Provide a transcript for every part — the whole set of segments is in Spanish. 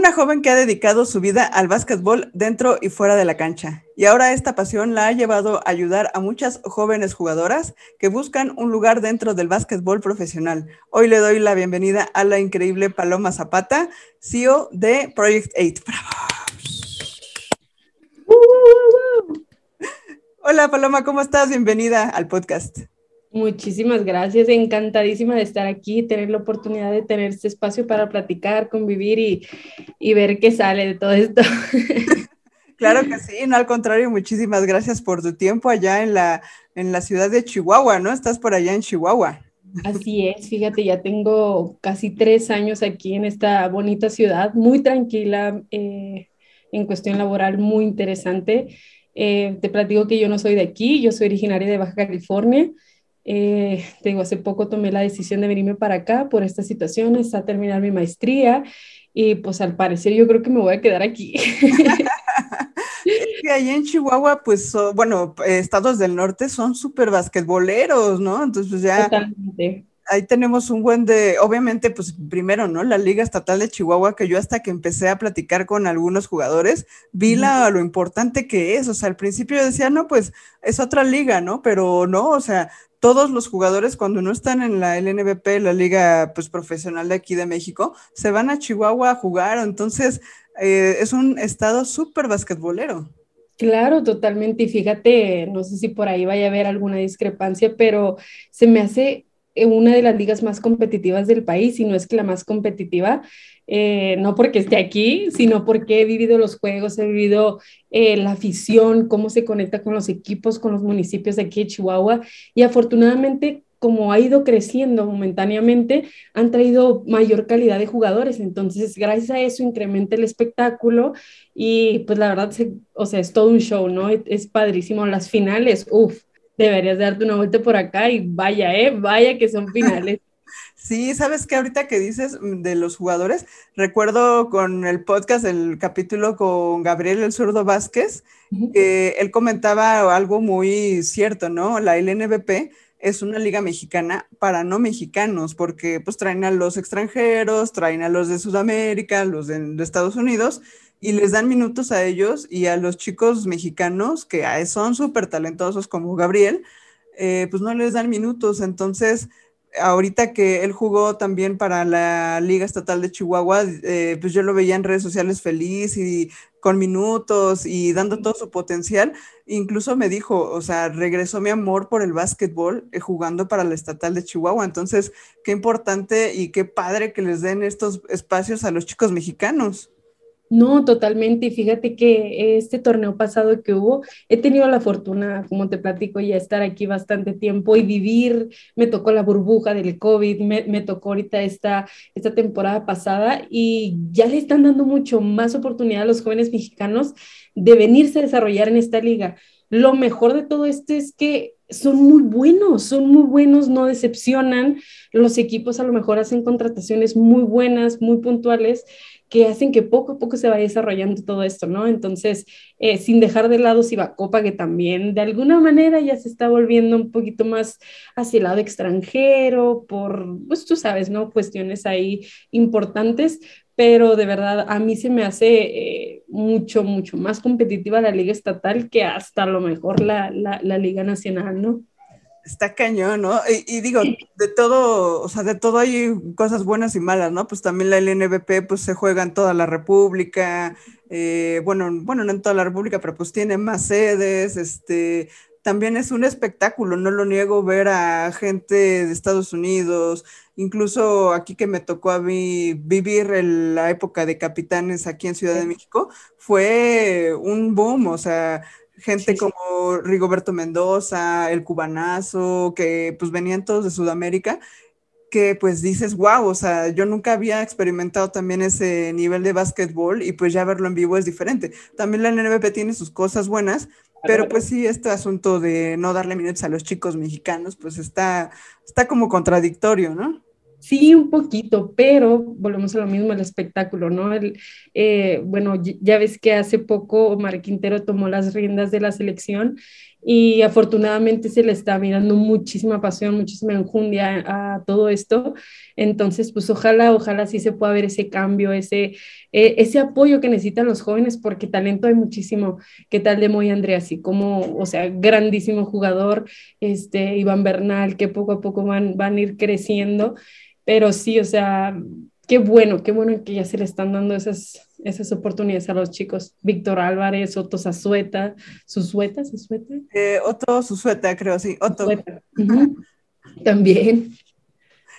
Una joven que ha dedicado su vida al básquetbol dentro y fuera de la cancha. Y ahora esta pasión la ha llevado a ayudar a muchas jóvenes jugadoras que buscan un lugar dentro del básquetbol profesional. Hoy le doy la bienvenida a la increíble Paloma Zapata, CEO de Project 8. Hola Paloma, ¿cómo estás? Bienvenida al podcast. Muchísimas gracias, encantadísima de estar aquí, tener la oportunidad de tener este espacio para platicar, convivir y, y ver qué sale de todo esto. Claro que sí, no al contrario, muchísimas gracias por tu tiempo allá en la, en la ciudad de Chihuahua, ¿no? Estás por allá en Chihuahua. Así es, fíjate, ya tengo casi tres años aquí en esta bonita ciudad, muy tranquila, eh, en cuestión laboral, muy interesante. Eh, te platico que yo no soy de aquí, yo soy originaria de Baja California. Eh, tengo hace poco tomé la decisión de venirme para acá por esta situación, a terminar mi maestría y pues al parecer yo creo que me voy a quedar aquí. que ahí en Chihuahua, pues, bueno, estados del norte son súper basquetboleros, ¿no? Entonces, pues ya... Totalmente ahí tenemos un buen de, obviamente, pues primero, ¿no? La Liga Estatal de Chihuahua, que yo hasta que empecé a platicar con algunos jugadores, vi la, lo importante que es. O sea, al principio yo decía, no, pues es otra liga, ¿no? Pero no, o sea, todos los jugadores cuando no están en la LNBP, la liga pues profesional de aquí de México, se van a Chihuahua a jugar. Entonces, eh, es un estado súper basquetbolero. Claro, totalmente. Y fíjate, no sé si por ahí vaya a haber alguna discrepancia, pero se me hace una de las ligas más competitivas del país, y no es que la más competitiva, eh, no porque esté aquí, sino porque he vivido los juegos, he vivido eh, la afición, cómo se conecta con los equipos, con los municipios de aquí de Chihuahua, y afortunadamente como ha ido creciendo momentáneamente, han traído mayor calidad de jugadores. Entonces, gracias a eso incrementa el espectáculo y pues la verdad, o sea, es todo un show, ¿no? Es, padrísimo. Las finales, uff, deberías darte una vuelta por acá y vaya, ¿eh? Vaya que son finales. Sí, sabes que ahorita que dices de los jugadores, recuerdo con el podcast, el capítulo con Gabriel el Zurdo Vázquez, que él comentaba algo muy cierto, ¿no? La LNBP es una liga mexicana para no mexicanos, porque pues traen a los extranjeros, traen a los de Sudamérica, los de, Estados Unidos, y les dan minutos a ellos y a los chicos mexicanos que son súper talentosos como Gabriel, eh, pues no les dan minutos. Entonces, ahorita que él jugó también para la Liga Estatal de Chihuahua, eh, pues yo lo veía en redes sociales feliz y con minutos y dando todo su potencial. Incluso me dijo, o sea, regresó mi amor por el básquetbol eh, jugando para la Estatal de Chihuahua. Entonces, qué importante y qué padre que les den estos espacios a los chicos mexicanos. No, totalmente. Y fíjate que este torneo pasado que hubo, he tenido la fortuna, como te platico, ya estar aquí bastante tiempo y vivir. Me tocó la burbuja del COVID, me, tocó ahorita esta, esta temporada pasada y ya le están dando mucho más oportunidad a los jóvenes mexicanos de venirse a desarrollar en esta liga. Lo mejor de todo esto es que son muy buenos, son muy buenos, no decepcionan. Los equipos a lo mejor hacen contrataciones muy buenas, muy puntuales que hacen que poco a poco se vaya desarrollando todo esto, ¿no? Entonces, eh, sin dejar de lado Copa, que también de alguna manera ya se está volviendo un poquito más hacia el lado extranjero, por, pues tú sabes, ¿no? Cuestiones ahí importantes, pero de verdad a mí se me hace eh, mucho, mucho más competitiva la liga estatal que hasta a lo mejor la, la liga nacional, ¿no? Está cañón, ¿no? Y, digo, de todo, o sea, de todo hay cosas buenas y malas, ¿no? Pues también la LNBP, pues se juega en toda la República, eh, bueno, bueno, no en toda la República, pero pues tiene más sedes, este, también es un espectáculo, no lo niego, ver a gente de Estados Unidos, incluso aquí que me tocó a mí vivir en la época de capitanes aquí en Ciudad de México, fue un boom, o sea, gente como Rigoberto Mendoza, el cubanazo, que pues venían todos de Sudamérica, que pues dices, wow, o sea, yo nunca había experimentado también ese nivel de básquetbol y pues ya verlo en vivo es diferente. También la NBP tiene sus cosas buenas, pero pues sí, este asunto de no darle minutos a los chicos mexicanos, pues está, está como contradictorio, ¿no? Sí, un poquito, pero volvemos a lo mismo, el espectáculo, ¿no? El, eh, bueno, ya ves que hace poco Omar tomó las riendas de la selección y afortunadamente se le está mirando muchísima pasión, muchísima enjundia a, todo esto. Entonces, pues ojalá, ojalá sí se pueda ver ese cambio, ese, e, ese apoyo que necesitan los jóvenes, porque talento hay muchísimo. ¿Qué tal de Moy Andrea? Así como, o sea, grandísimo jugador, este, Iván Bernal, que poco a poco van, van a ir creciendo. Pero sí, o sea, qué bueno, qué bueno que ya se le están dando esas, esas oportunidades a los chicos. Víctor Álvarez, Otto Zazueta, ¿Suzueta? ¿Suzueta? Eh, Otto Suzueta, creo, sí, Otto. También.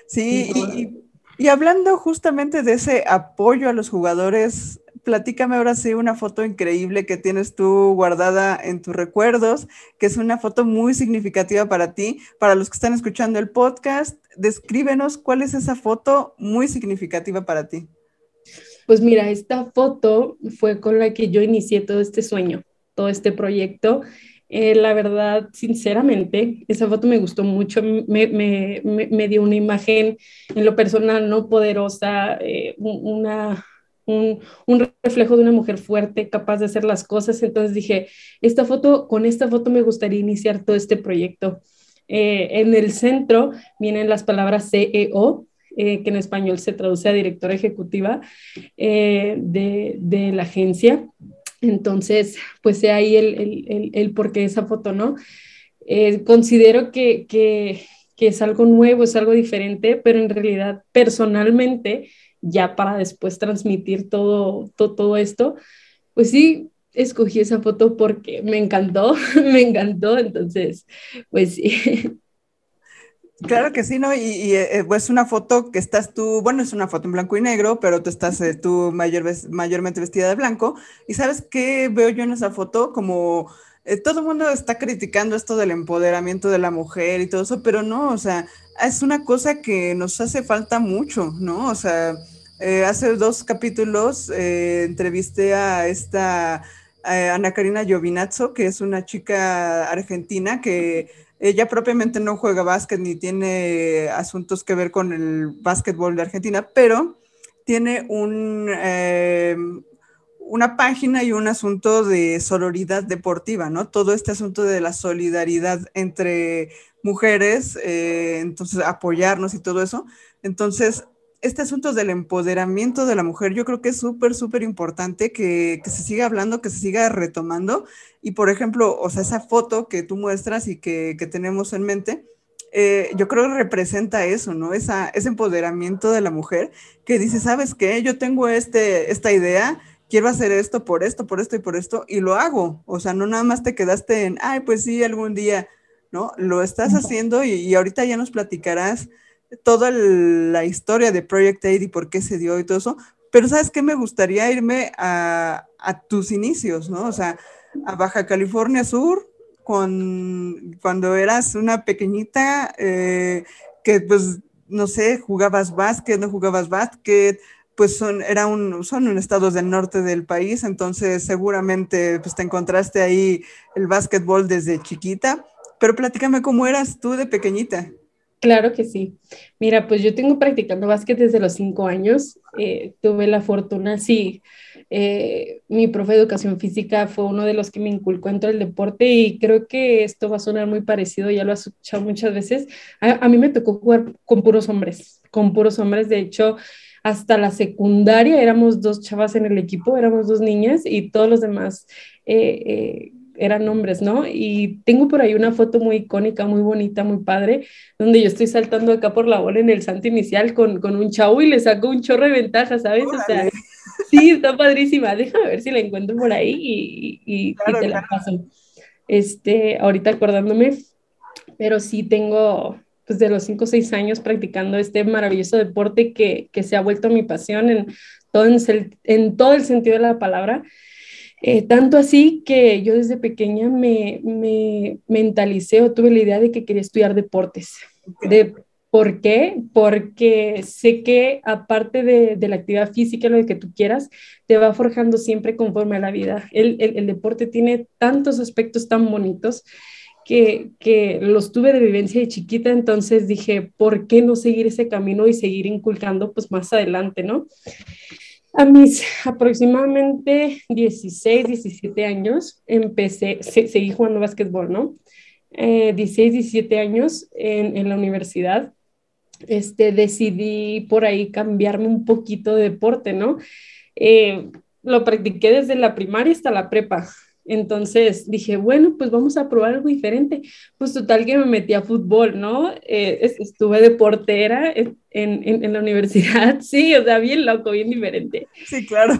Sí, y, y, hablando justamente de ese apoyo a los jugadores, platícame ahora sí una foto increíble que tienes tú guardada en tus recuerdos, que es una foto muy significativa para ti. Para los que están escuchando el podcast, descríbenos cuál es esa foto muy significativa para ti. Pues mira, esta foto fue con la que yo inicié todo este sueño, todo este proyecto. Eh, la verdad, sinceramente, esa foto me gustó mucho, me, me, me, dio una imagen en lo personal no poderosa, eh, una, un, un, reflejo de una mujer fuerte, capaz de hacer las cosas. Entonces dije, esta foto, con esta foto me gustaría iniciar todo este proyecto. Eh, en el centro vienen las palabras CEO, eh, que en español se traduce a directora ejecutiva eh, de, de, la agencia. Entonces, pues ahí el, el, el, por qué esa foto, ¿no? considero que, que, que es algo nuevo, es algo diferente, pero en realidad personalmente, ya para después transmitir todo, todo, todo esto, pues sí, escogí esa foto porque me encantó, me encantó, entonces, pues sí. Claro que sí, ¿no? Y, y eh, pues una foto que estás tú, bueno, es una foto en blanco y negro, pero tú estás eh, tú mayor, mayormente vestida de blanco. Y sabes qué veo yo en esa foto? Como eh, todo el mundo está criticando esto del empoderamiento de la mujer y todo eso, pero no, o sea, es una cosa que nos hace falta mucho, ¿no? O sea, hace dos capítulos entrevisté a esta eh, Ana Karina Giovinazzo, que es una chica argentina que ella propiamente no juega básquet ni tiene asuntos que ver con el básquetbol de Argentina, pero tiene un, eh, una página y un asunto de sororidad deportiva, ¿no? Todo este asunto de la solidaridad entre mujeres, eh, entonces apoyarnos y todo eso. Entonces, este asunto del empoderamiento de la mujer, yo creo que es súper, súper importante que, se siga hablando, que se siga retomando. Y por ejemplo, o sea, esa foto que tú muestras y que, tenemos en mente, eh, yo creo que representa eso, ¿no? Esa, ese empoderamiento de la mujer que dice, ¿sabes qué? Yo tengo este, esta idea, quiero hacer esto por esto, por esto y por esto, y lo hago. O sea, no nada más te quedaste en, ay, pues sí, algún día, ¿no? Lo estás haciendo y, y ahorita ya nos platicarás toda la historia de Project 80 y por qué se dio y todo eso, pero ¿sabes qué? Me gustaría irme a, tus inicios, ¿no? O sea, a Baja California Sur, con, cuando eras una pequeñita, eh, que pues, no sé, jugabas básquet, no jugabas básquet, pues son, era un, son un estados del norte del país, entonces seguramente pues te encontraste ahí el básquetbol desde chiquita, pero platícame cómo eras tú de pequeñita. Claro que sí. Mira, pues yo tengo practicando básquet desde los cinco años. Eh, tuve la fortuna, sí, eh, mi profe de educación física fue uno de los que me inculcó entre el deporte y creo que esto va a sonar muy parecido, ya lo has escuchado muchas veces. A, mí me tocó jugar con puros hombres, con puros hombres. De hecho, hasta la secundaria éramos dos chavas en el equipo, éramos dos niñas y todos los demás. Eh, eran hombres, ¿no? Y tengo por ahí una foto muy icónica, muy bonita, muy padre, donde yo estoy saltando acá por la bola en el santo inicial con, con un chavo y le saco un chorro de ventaja, ¿sabes? O sea, sí, está padrísima. Déjame ver si la encuentro por ahí y, y, te la paso. Este, ahorita acordándome, pero sí tengo pues de los 5 o 6 años practicando este maravilloso deporte que, que se ha vuelto mi pasión en todo, en, en todo el sentido de la palabra. Eh, tanto así que yo desde pequeña me, me, mentalicé o tuve la idea de que quería estudiar deportes. De, ¿Por qué? Porque sé que aparte de, de, la actividad física, lo que tú quieras, te va forjando siempre conforme a la vida. El, el, el deporte tiene tantos aspectos tan bonitos que, que, los tuve de vivencia de chiquita, entonces dije, ¿por qué no seguir ese camino y seguir inculcando pues más adelante, ¿no? A mis aproximadamente 16, 17 años, empecé, seguí jugando básquetbol, ¿no? 16, 17 años en, en la universidad este, decidí por ahí cambiarme un poquito de deporte, ¿no? Eh, lo practiqué desde la primaria hasta la prepa. Entonces dije, bueno, pues vamos a probar algo diferente. Pues total que me metí a fútbol, ¿no? Eh, estuve de portera en, en, la universidad, sí, o sea, bien loco, bien diferente. Sí, claro.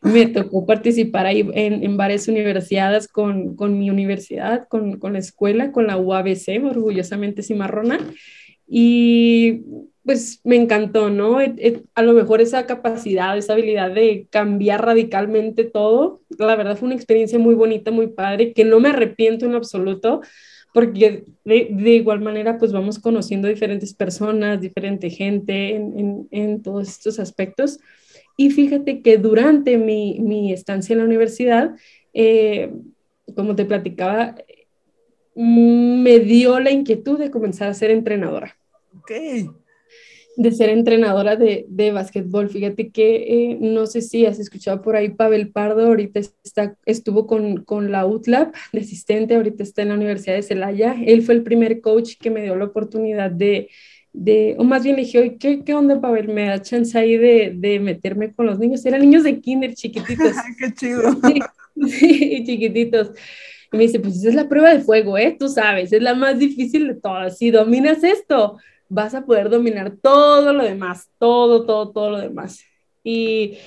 Me tocó participar ahí en, en varias universidades con, con mi universidad, con, con, la escuela, con la UABC, orgullosamente cimarrona. Y pues me encantó, ¿no? a lo mejor esa capacidad, esa habilidad de cambiar radicalmente todo, la verdad fue una experiencia muy bonita, muy padre, que no me arrepiento en absoluto, porque de, igual manera pues vamos conociendo diferentes personas, diferente gente en, en, en todos estos aspectos. Y fíjate que durante mi, mi estancia en la universidad, eh, como te platicaba, me dio la inquietud de comenzar a ser entrenadora. Ok. De ser entrenadora de, de básquetbol. Fíjate que eh, no sé si has escuchado por ahí Pavel Pardo, ahorita está, estuvo con, con la UTLAB de asistente, ahorita está en la Universidad de Celaya. Él fue el primer coach que me dio la oportunidad de, de, o más bien le dije, ¿qué, ¿qué, onda, Pavel? ¿Me da chance ahí de, de, meterme con los niños? Eran niños de kinder chiquititos. ¡Qué chido! sí, chiquititos. Y me dice, pues esa es la prueba de fuego, ¿eh? Tú sabes, es la más difícil de todas. Si dominas esto, vas a poder dominar todo lo demás, todo, todo, todo lo demás. Y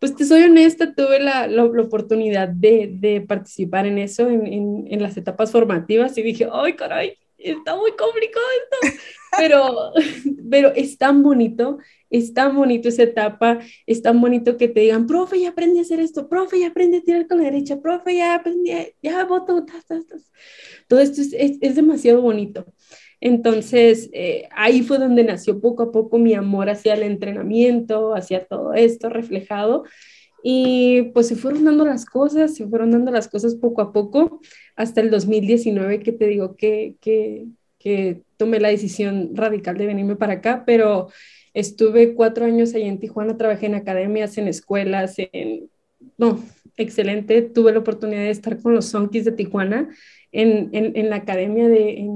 pues te soy honesta, tuve la, la, oportunidad de, de, participar en eso, en, en, en, las etapas formativas, y dije, ¡ay, caray! Está muy complicado esto, pero, pero es tan bonito es tan bonito esa etapa, es tan bonito que te digan, profe, ya aprendí a hacer esto, profe, ya aprendí a tirar con la derecha, profe, ya aprendí, ya voto, todo esto es, es, es, demasiado bonito. Entonces, eh, ahí fue donde nació poco a poco mi amor hacia el entrenamiento, hacia todo esto reflejado. Y pues se fueron dando las cosas, se fueron dando las cosas poco a poco, hasta el 2019 que te digo que, que, que tomé la decisión radical de venirme para acá, pero Estuve cuatro años ahí en Tijuana, trabajé en academias, en escuelas, en... No, excelente. Tuve la oportunidad de estar con los Sonkis de Tijuana en, en, en la academia de,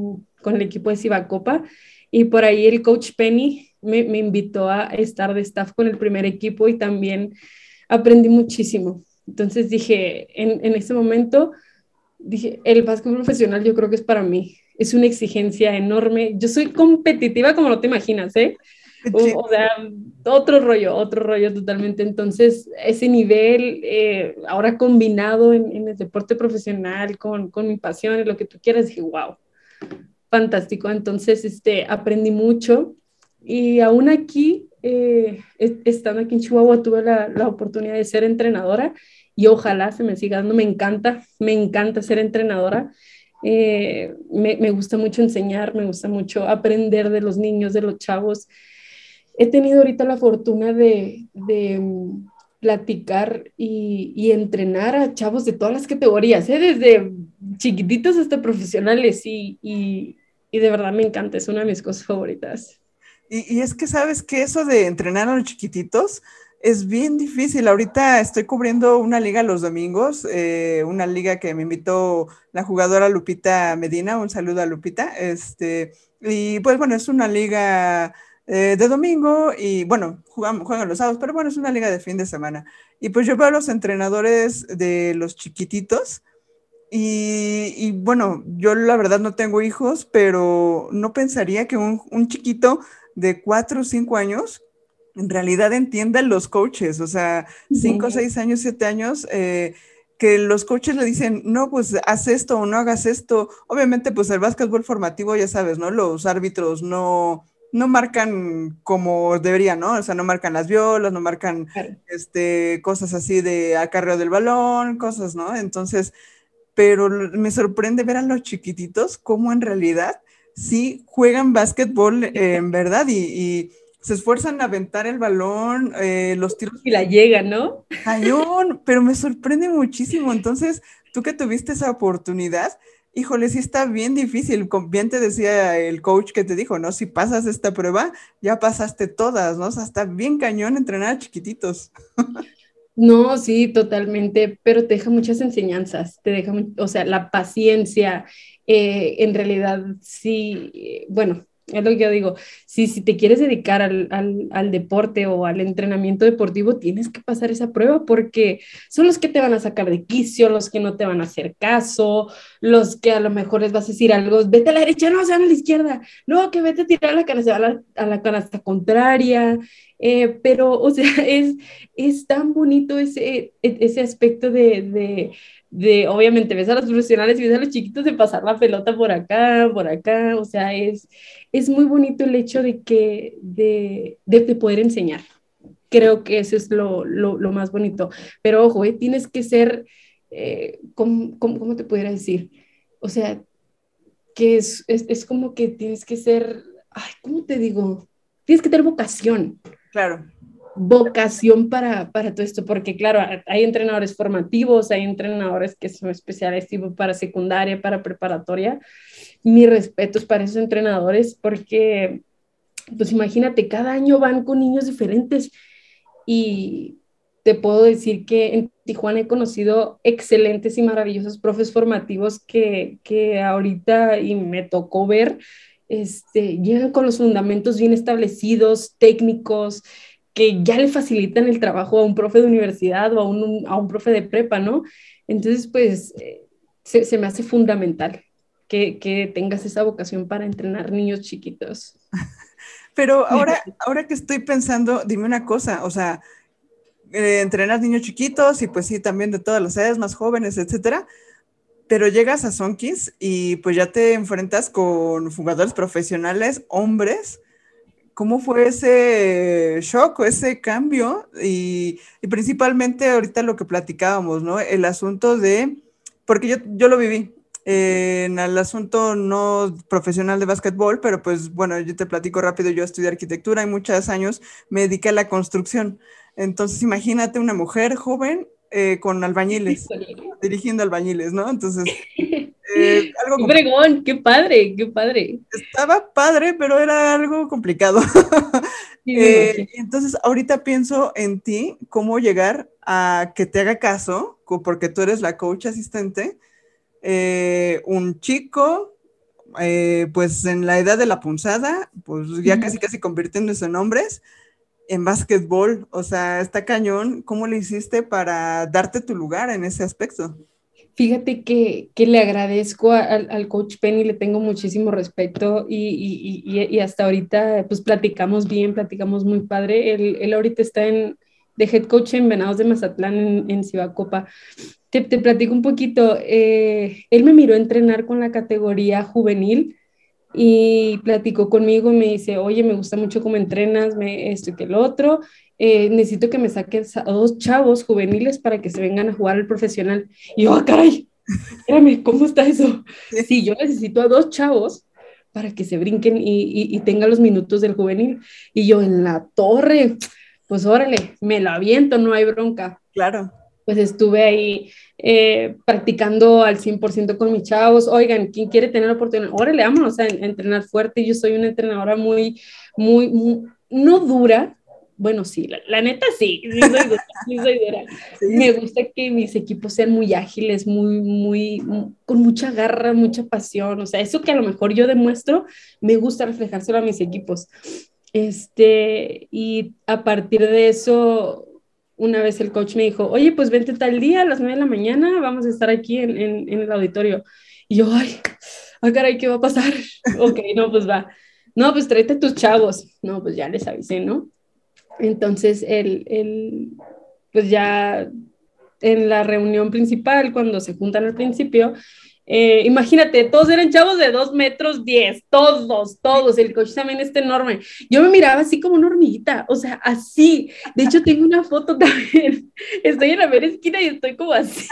con el equipo de Cibacopa y por ahí el coach Penny me, me, invitó a estar de staff con el primer equipo y también aprendí muchísimo. Entonces dije, en, en ese momento, dije, el básquet profesional yo creo que es para mí. Es una exigencia enorme. Yo soy competitiva como no te imaginas, ¿eh? O, sea, otro rollo, otro rollo totalmente. Entonces, ese nivel, eh, ahora combinado en, en, el deporte profesional con, con mi pasión y lo que tú quieras, dije, wow, fantástico. Entonces, este, aprendí mucho y aún aquí, eh, estando aquí en Chihuahua, tuve la, la, oportunidad de ser entrenadora y ojalá se me siga dando. Me encanta, me encanta ser entrenadora. Eh, me, me, gusta mucho enseñar, me gusta mucho aprender de los niños, de los chavos he tenido ahorita la fortuna de, de mm, platicar y, y, entrenar a chavos de todas las categorías, ¿eh? desde chiquititos hasta profesionales y, y, y, de verdad me encanta, es una de mis cosas favoritas. Y, es que sabes que eso de entrenar a los chiquititos es bien difícil. Ahorita estoy cubriendo una liga los domingos, eh, una liga que me invitó la jugadora Lupita Medina, un saludo a Lupita, este, y pues bueno, es una liga eh, de domingo y bueno, jugamos, juegan los sábados, pero bueno, es una liga de fin de semana. Y pues yo veo a los entrenadores de los chiquititos y, y bueno, yo la verdad no tengo hijos, pero no pensaría que un, un chiquito de cuatro o cinco años en realidad entienda los coaches, o sea, cinco, seis años, siete años. Eh, que los coaches le dicen, no, pues haz esto o no hagas esto. Obviamente, pues el básquetbol formativo, ya sabes, ¿no? Los árbitros no, no marcan como deberían, ¿no? O sea, no marcan las violas, no marcan este, cosas así de acarreo del balón, cosas, ¿no? Entonces, pero me sorprende ver a los chiquititos cómo en realidad sí juegan básquetbol eh, en verdad y, y, se esfuerzan a aventar el balón, eh, los tiros. Y la llega, ¿no? Cañón, pero me sorprende muchísimo. Entonces, tú que tuviste esa oportunidad, Híjole, sí está bien difícil. Bien te decía el coach que te dijo, ¿no? Si pasas esta prueba, ya pasaste todas, ¿no? O sea, está bien cañón entrenar a chiquititos. No, sí, totalmente, pero te deja muchas enseñanzas, te deja, o sea, la paciencia, eh, en realidad sí, bueno, es lo que yo digo, si, si te quieres dedicar al, al, al, deporte o al entrenamiento deportivo, tienes que pasar esa prueba porque son los que te van a sacar de quicio, los que no te van a hacer caso, los que a lo mejor les vas a decir algo, vete a la derecha, no, se van a la izquierda, no, que vete a tirar la canasta, a la, a la canasta contraria, eh, pero, o sea, es, es tan bonito ese, e, ese aspecto de de, obviamente, ves a los profesionales y ves a los chiquitos de pasar la pelota por acá, por acá, o sea, es, es muy bonito el hecho de que, de, de, poder enseñar. Creo que eso es lo, lo, lo más bonito. Pero ojo, eh, tienes que ser, eh, ¿cómo, cómo, te pudiera decir? O sea, que es, es, es, como que tienes que ser, ay, ¿cómo te digo? Tienes que tener vocación. Claro vocación para, para todo esto, porque claro, hay entrenadores formativos, hay entrenadores que son especiales tipo para secundaria, para preparatoria. Mi respeto es para esos entrenadores porque, pues imagínate, cada año van con niños diferentes y te puedo decir que en Tijuana he conocido excelentes y maravillosos profes formativos que, que ahorita y me tocó ver, este, llegan con los fundamentos bien establecidos, técnicos, que ya le facilitan el trabajo a un profe de universidad o a un, a un profe de prepa, ¿no? Entonces, pues, eh, se, se, me hace fundamental que, que, tengas esa vocación para entrenar niños chiquitos. Pero ahora, ahora que estoy pensando, dime una cosa, o sea, eh, entrenas niños chiquitos y pues sí, también de todas las edades, más jóvenes, etcétera, pero llegas a Sonkis y pues ya te enfrentas con jugadores profesionales, hombres, ¿Cómo fue ese shock o ese cambio? Y, principalmente ahorita lo que platicábamos, ¿no? El asunto de, porque yo, yo lo viví en el asunto no profesional de básquetbol, pero pues bueno, yo te platico rápido, yo estudié arquitectura y muchos años me dediqué a la construcción. Entonces imagínate una mujer joven eh, con albañiles, dirigiendo albañiles, ¿no? Entonces Eh, algo qué bregón, qué padre, qué padre. Estaba padre, pero era algo complicado. eh, entonces, ahorita pienso en ti, cómo llegar a que te haga caso, porque tú eres la coach asistente, eh, un chico, eh, pues en la edad de la punzada, pues ya casi casi convirtiéndose en hombres, en básquetbol, o sea, está cañón, ¿cómo le hiciste para darte tu lugar en ese aspecto? Fíjate que, que le agradezco al, al, coach Penny, le tengo muchísimo respeto y, y, y, hasta ahorita pues platicamos bien, platicamos muy padre. Él, él ahorita está en, de head coach en Venados de Mazatlán en, en Cibacopa. Te, te, platico un poquito. Eh, él me miró entrenar con la categoría juvenil y platicó conmigo y me dice, oye, me gusta mucho cómo entrenas, me, esto y que el otro. Eh, necesito que me saques a dos chavos juveniles para que se vengan a jugar al profesional. Y yo, ah, caray, espérame, ¿cómo está eso? Sí, yo necesito a dos chavos para que se brinquen y, y, tengan los minutos del juvenil. Y yo en la torre, pues órale, me lo aviento, no hay bronca. Claro. Pues estuve ahí eh, practicando al 100% con mis chavos. Oigan, ¿quién quiere tener la oportunidad? Órale, vámonos a, a entrenar fuerte. Yo soy una entrenadora muy, muy, muy no dura, bueno, sí, la, neta sí, sí soy dura, sí soy dura. Me gusta que mis equipos sean muy ágiles, muy, muy, con mucha garra, mucha pasión, o sea, eso que a lo mejor yo demuestro, me gusta reflejárselo a mis equipos. Este, y a partir de eso, una vez el coach me dijo, oye, pues vente tal día a las nueve de la mañana, vamos a estar aquí en, en, en el auditorio. Y yo, ay, ay, caray, ¿qué va a pasar? ok, no, pues va. No, pues tráete a tus chavos. No, pues ya les avisé, ¿no? Entonces, el, pues ya en la reunión principal, cuando se juntan al principio, eh, imagínate, todos eran chavos de 2 metros 10, todos, todos, el coche también está enorme. Yo me miraba así como una hormiguita, o sea, así. De hecho, tengo una foto también. Estoy en la mera esquina y estoy como así.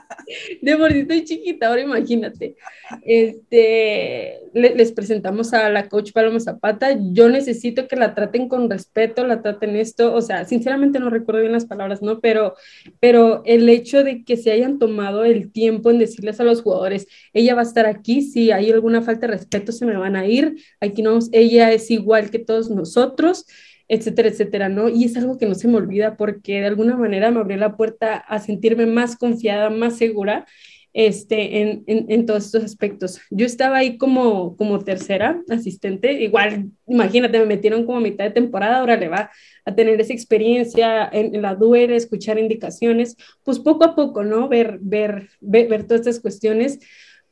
de por sí estoy chiquita, ahora imagínate. Este, les presentamos a la coach Paloma Zapata. Yo necesito que la traten con respeto, la traten esto. O sea, sinceramente no recuerdo bien las palabras, ¿no? Pero, pero el hecho de que se hayan tomado el tiempo en decirles a los jugadores, ella va a estar aquí, si hay alguna falta de respeto, se me van a ir. Aquí no, ella es igual que todos nosotros etcétera, etcétera, ¿no? Y es algo que no se me olvida porque de alguna manera me abrió la puerta a sentirme más confiada, más segura este, en, en, en, todos estos aspectos. Yo estaba ahí como, como tercera asistente, igual, imagínate, me metieron como a mitad de temporada, ahora le va a tener esa experiencia en, la duela, escuchar indicaciones, pues poco a poco, ¿no? Ver, ver, ver, ver todas estas cuestiones.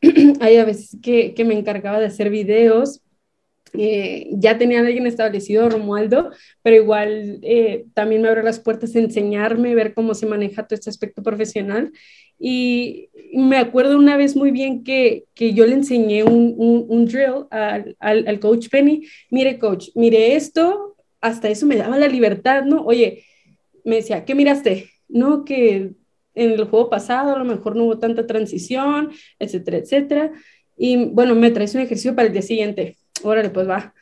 Hay a veces que, que me encargaba de hacer videos, eh, ya tenía alguien establecido, Romualdo, pero igual eh, también me abrió las puertas a enseñarme, ver cómo se maneja todo este aspecto profesional. Y me acuerdo una vez muy bien que, que yo le enseñé un, un, drill al, al, coach Penny. Mire, coach, mire esto, hasta eso me daba la libertad, ¿no? Oye, me decía, ¿qué miraste? No, que en el juego pasado a lo mejor no hubo tanta transición, etcétera, etcétera. Y bueno, me traes un ejercicio para el día siguiente órale, pues va.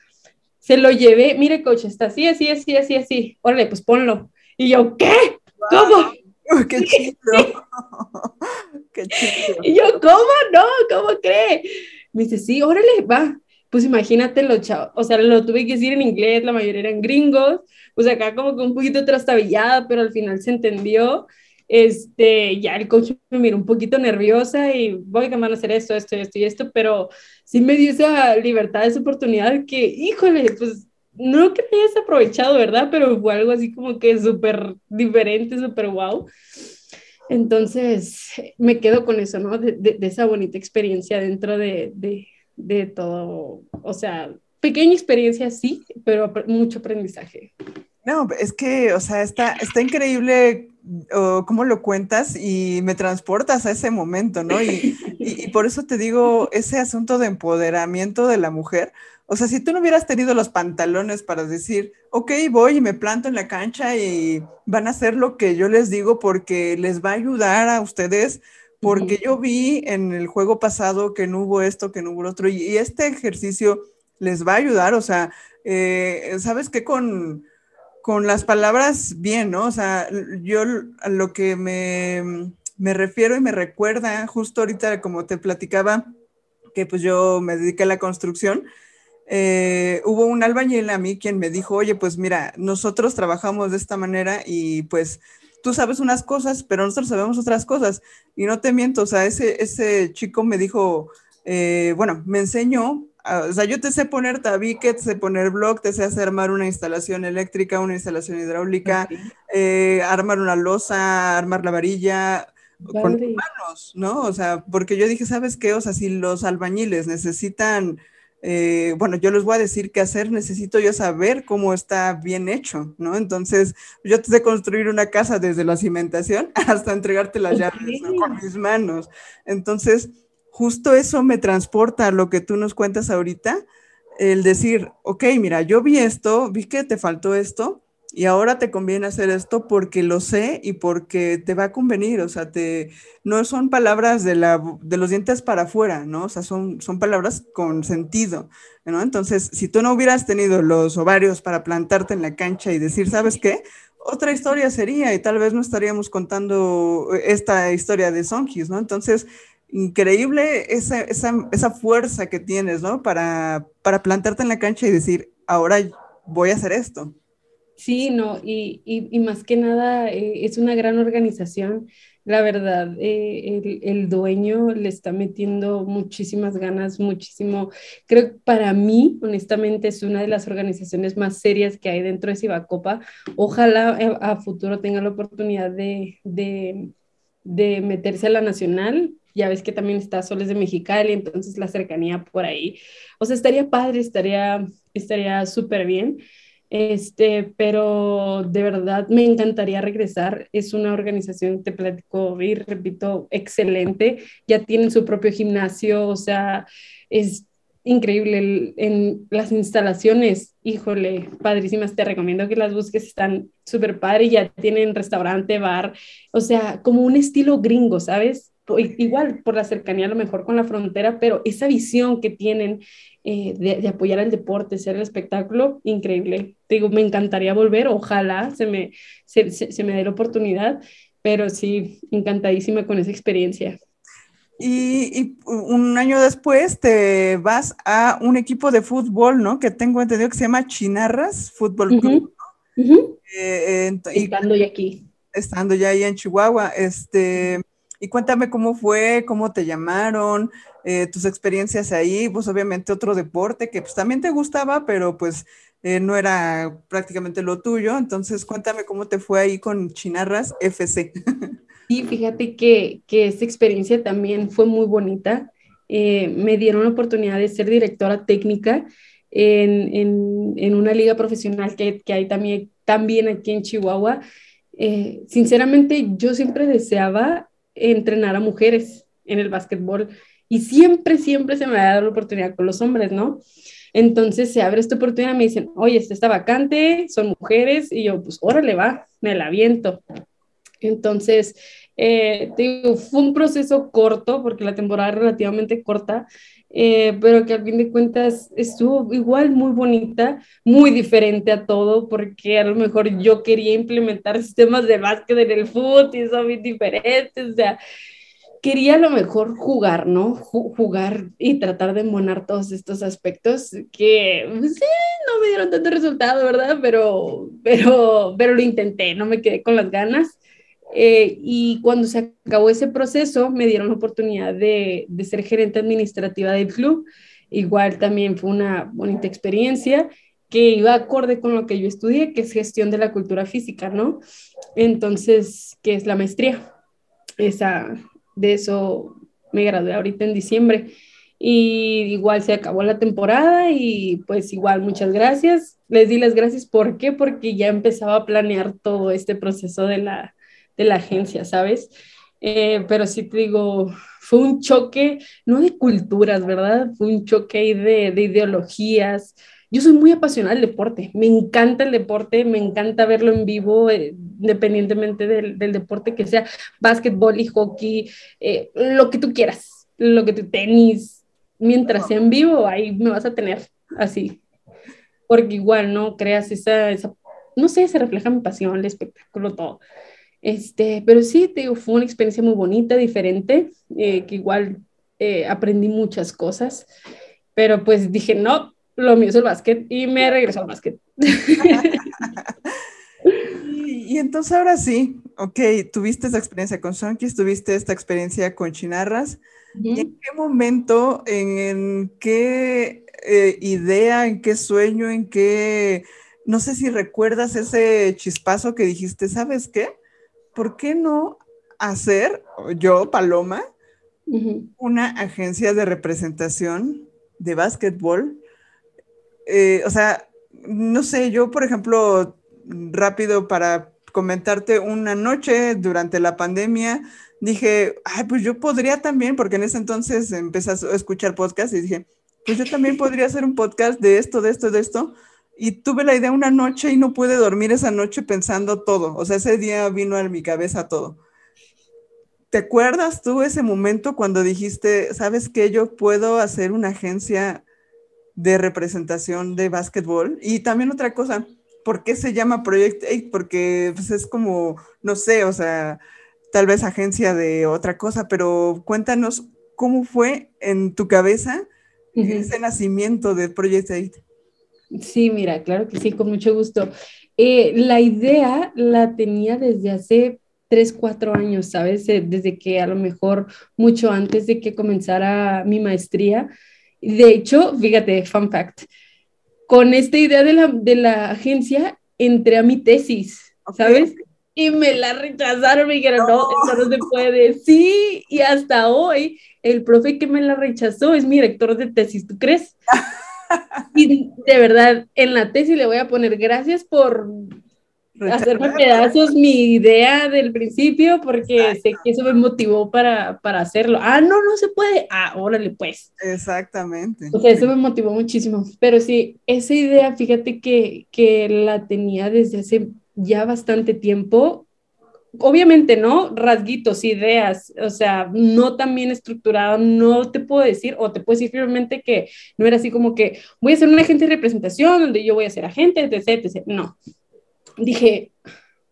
Se lo llevé, mire, coach, está así, así, así, así, así, órale, pues ponlo. Y yo, ¿qué? ¿Cómo? ¡Qué chido! ¡Qué chido! Y yo, ¿cómo no? ¿Cómo cree? Me dice, sí, órale, va. Pues imagínate lo chao, o sea, lo tuve que decir en inglés, la mayoría eran gringos, pues acá como que un poquito trastabillada, pero al final se entendió este, ya el coach me miró un poquito nerviosa y voy a van a hacer esto, esto, esto y esto, pero sí me dio esa libertad, esa oportunidad que, híjole, pues no que hayas aprovechado, ¿verdad? Pero fue algo así como que súper diferente, súper wow. Entonces, me quedo con eso, ¿no? De, de, esa bonita experiencia dentro de, de, todo, o sea, pequeña experiencia, sí, pero mucho aprendizaje. No, es que, o sea, está, está increíble cómo lo cuentas y me transportas a ese momento, ¿no? Y, y, por eso te digo, ese asunto de empoderamiento de la mujer, o sea, si tú no hubieras tenido los pantalones para decir, ok, voy y me planto en la cancha y van a hacer lo que yo les digo porque les va a ayudar a ustedes, porque yo vi en el juego pasado que no hubo esto, que no hubo otro, y, este ejercicio les va a ayudar, o sea, eh, ¿sabes qué? Con con las palabras bien, ¿no? O sea, yo a lo que me, me refiero y me recuerda, justo ahorita como te platicaba, que pues yo me dediqué a la construcción, eh, hubo un albañil a mí quien me dijo, oye, pues mira, nosotros trabajamos de esta manera y pues tú sabes unas cosas, pero nosotros sabemos otras cosas. Y no te miento, o sea, ese, ese chico me dijo, eh, bueno, me enseñó o sea, yo te sé poner tabique, te sé poner blog, te sé hacer armar una instalación eléctrica, una instalación hidráulica, eh, armar una losa, armar la varilla, con manos, ¿no? O sea, porque yo dije, ¿sabes qué? O sea, si los albañiles necesitan, eh, bueno, yo les voy a decir qué hacer, necesito yo saber cómo está bien hecho, ¿no? Entonces, yo te sé construir una casa desde la cimentación hasta entregarte las llaves con mis manos. Entonces, justo eso me transporta a lo que tú nos cuentas ahorita, el decir, ok, mira, yo vi esto, vi que te faltó esto y ahora te conviene hacer esto porque lo sé y porque te va a convenir, o sea, te, no son palabras de, la, de los dientes para afuera, ¿no? O sea, son, son palabras con sentido, ¿no? Entonces, si tú no hubieras tenido los ovarios para plantarte en la cancha y decir, ¿sabes qué? Otra historia sería y tal vez no estaríamos contando esta historia de Songis, ¿no? Entonces, increíble esa, esa, esa, fuerza que tienes, ¿no? Para, para plantarte en la cancha y decir, ahora voy a hacer esto. Sí, no, y, y, y más que nada eh, es una gran organización. La verdad, eh, el, el, dueño le está metiendo muchísimas ganas, muchísimo. Creo que para mí, honestamente, es una de las organizaciones más serias que hay dentro de Cibacopa. Ojalá a, eh, a futuro tenga la oportunidad de, de, de meterse a la nacional, ya ves que también está Soles de Mexicali, entonces la cercanía por ahí. O sea, estaría padre, estaría estaría súper bien. Este, pero de verdad me encantaría regresar. Es una organización, te platico y repito, excelente. Ya tienen su propio gimnasio, o sea, es increíble en las instalaciones. Híjole, padrísimas. Te recomiendo que las busques, están súper padres. Ya tienen restaurante, bar, o sea, como un estilo gringo, ¿sabes? Igual por la cercanía a lo mejor con la frontera, pero esa visión que tienen eh, de, apoyar el deporte, ser el espectáculo, increíble. digo, me encantaría volver, ojalá se me, se, se me dé la oportunidad, pero sí, encantadísima con esa experiencia. Y, un año después te vas a un equipo de fútbol, ¿no? Que tengo entendido que se llama Chinarras Fútbol Club. Eh, estando ya aquí. Estando ya ahí en Chihuahua. Este, y cuéntame cómo fue, cómo te llamaron, eh, tus experiencias ahí, pues obviamente otro deporte que pues también te gustaba, pero pues eh, no era prácticamente lo tuyo. Entonces cuéntame cómo te fue ahí con Chinarras FC. Sí, fíjate que, que esta experiencia también fue muy bonita. Eh, me dieron la oportunidad de ser directora técnica en, en, en una liga profesional que, que, hay también, también aquí en Chihuahua. Eh, sinceramente, yo siempre deseaba entrenar a mujeres en el básquetbol y siempre, siempre se me ha dado la oportunidad con los hombres, ¿no? Entonces se abre esta oportunidad, me dicen, oye, está vacante, son mujeres, y yo, pues órale, va, me la aviento. Entonces, eh, fue un proceso corto, porque la temporada es relativamente corta, eh, pero que al fin de cuentas estuvo igual muy bonita, muy diferente a todo, porque a lo mejor yo quería implementar sistemas de básquet en el fútbol y son muy diferentes, o sea, quería a lo mejor jugar, ¿no? jugar y tratar de monar todos estos aspectos que pues, sí, no me dieron tanto resultado, ¿verdad? Pero, pero, pero lo intenté, no me quedé con las ganas. Eh, y cuando se acabó ese proceso, me dieron la oportunidad de, de, ser gerente administrativa del club. Igual también fue una bonita experiencia que iba acorde con lo que yo estudié, que es gestión de la cultura física, ¿no? Entonces, ¿qué es la maestría? Esa, de eso me gradué ahorita en diciembre. Y igual se acabó la temporada y pues igual muchas gracias. Les di las gracias. ¿Por qué? Porque ya empezaba a planear todo este proceso de la, de la agencia, ¿sabes? Eh, pero sí te digo, fue un choque, no de culturas, ¿verdad? Fue un choque de, de ideologías. Yo soy muy apasionada del deporte, me encanta el deporte, me encanta verlo en vivo, eh, independientemente del, del, deporte que sea, básquetbol y hockey, eh, lo que tú quieras, lo que tú tenis, mientras sea en vivo, ahí me vas a tener así. Porque igual, ¿no? Creas esa, esa no sé, se refleja mi pasión, el espectáculo, todo. Este, pero sí, te digo, fue una experiencia muy bonita, diferente, eh, que igual eh, aprendí muchas cosas, pero pues dije, no, lo mío es el básquet y me regresó al básquet. y, y, entonces ahora sí, ok, tuviste esa experiencia con Sonkis, tuviste esta experiencia con Chinarras. ¿Y en qué momento, en, en qué eh, idea, en qué sueño, en qué, no sé si recuerdas ese chispazo que dijiste, ¿sabes qué? ¿Por qué no hacer, yo, Paloma, uh -huh. una agencia de representación de básquetbol? Eh, o sea, no sé, yo, por ejemplo, rápido para comentarte, una noche durante la pandemia, dije, ay, pues yo podría también, porque en ese entonces empecé a escuchar podcast y dije, pues yo también podría hacer un podcast de esto, de esto, de esto y tuve la idea una noche y no pude dormir esa noche pensando todo. O sea, ese día vino a mi cabeza todo. ¿Te acuerdas tú ese momento cuando dijiste, sabes que yo puedo hacer una agencia de representación de básquetbol? Y también otra cosa, ¿por qué se llama Project 8? Porque pues, es como, no sé, o sea, tal vez agencia de otra cosa, pero cuéntanos cómo fue en tu cabeza uh -huh. ese nacimiento de Project 8. Sí, mira, claro que sí, con mucho gusto. Eh, la idea la tenía desde hace tres, cuatro años, ¿sabes? Eh, desde que a lo mejor mucho antes de que comenzara mi maestría. De hecho, fíjate, fun fact, con esta idea de la, de la agencia entré a mi tesis, ¿sabes? Okay. Y me la rechazaron, me dijeron, no. no, eso no se puede. Sí, y hasta hoy el profe que me la rechazó es mi director de tesis, ¿tú crees? Y de verdad, en la tesis le voy a poner gracias por hacerme pedazos mi idea del principio, porque Exacto. sé que eso me motivó para, para, hacerlo. Ah, no, no se puede. Ah, órale, pues. Exactamente. O sea, eso me motivó muchísimo. Pero sí, esa idea, fíjate que, que la tenía desde hace ya bastante tiempo. Obviamente, ¿no? Rasguitos, ideas, o sea, no tan bien estructurado, no te puedo decir, o te puedo decir firmemente que no era así como que voy a ser un agente de representación donde yo voy a ser agente, etc, etc. No. Dije,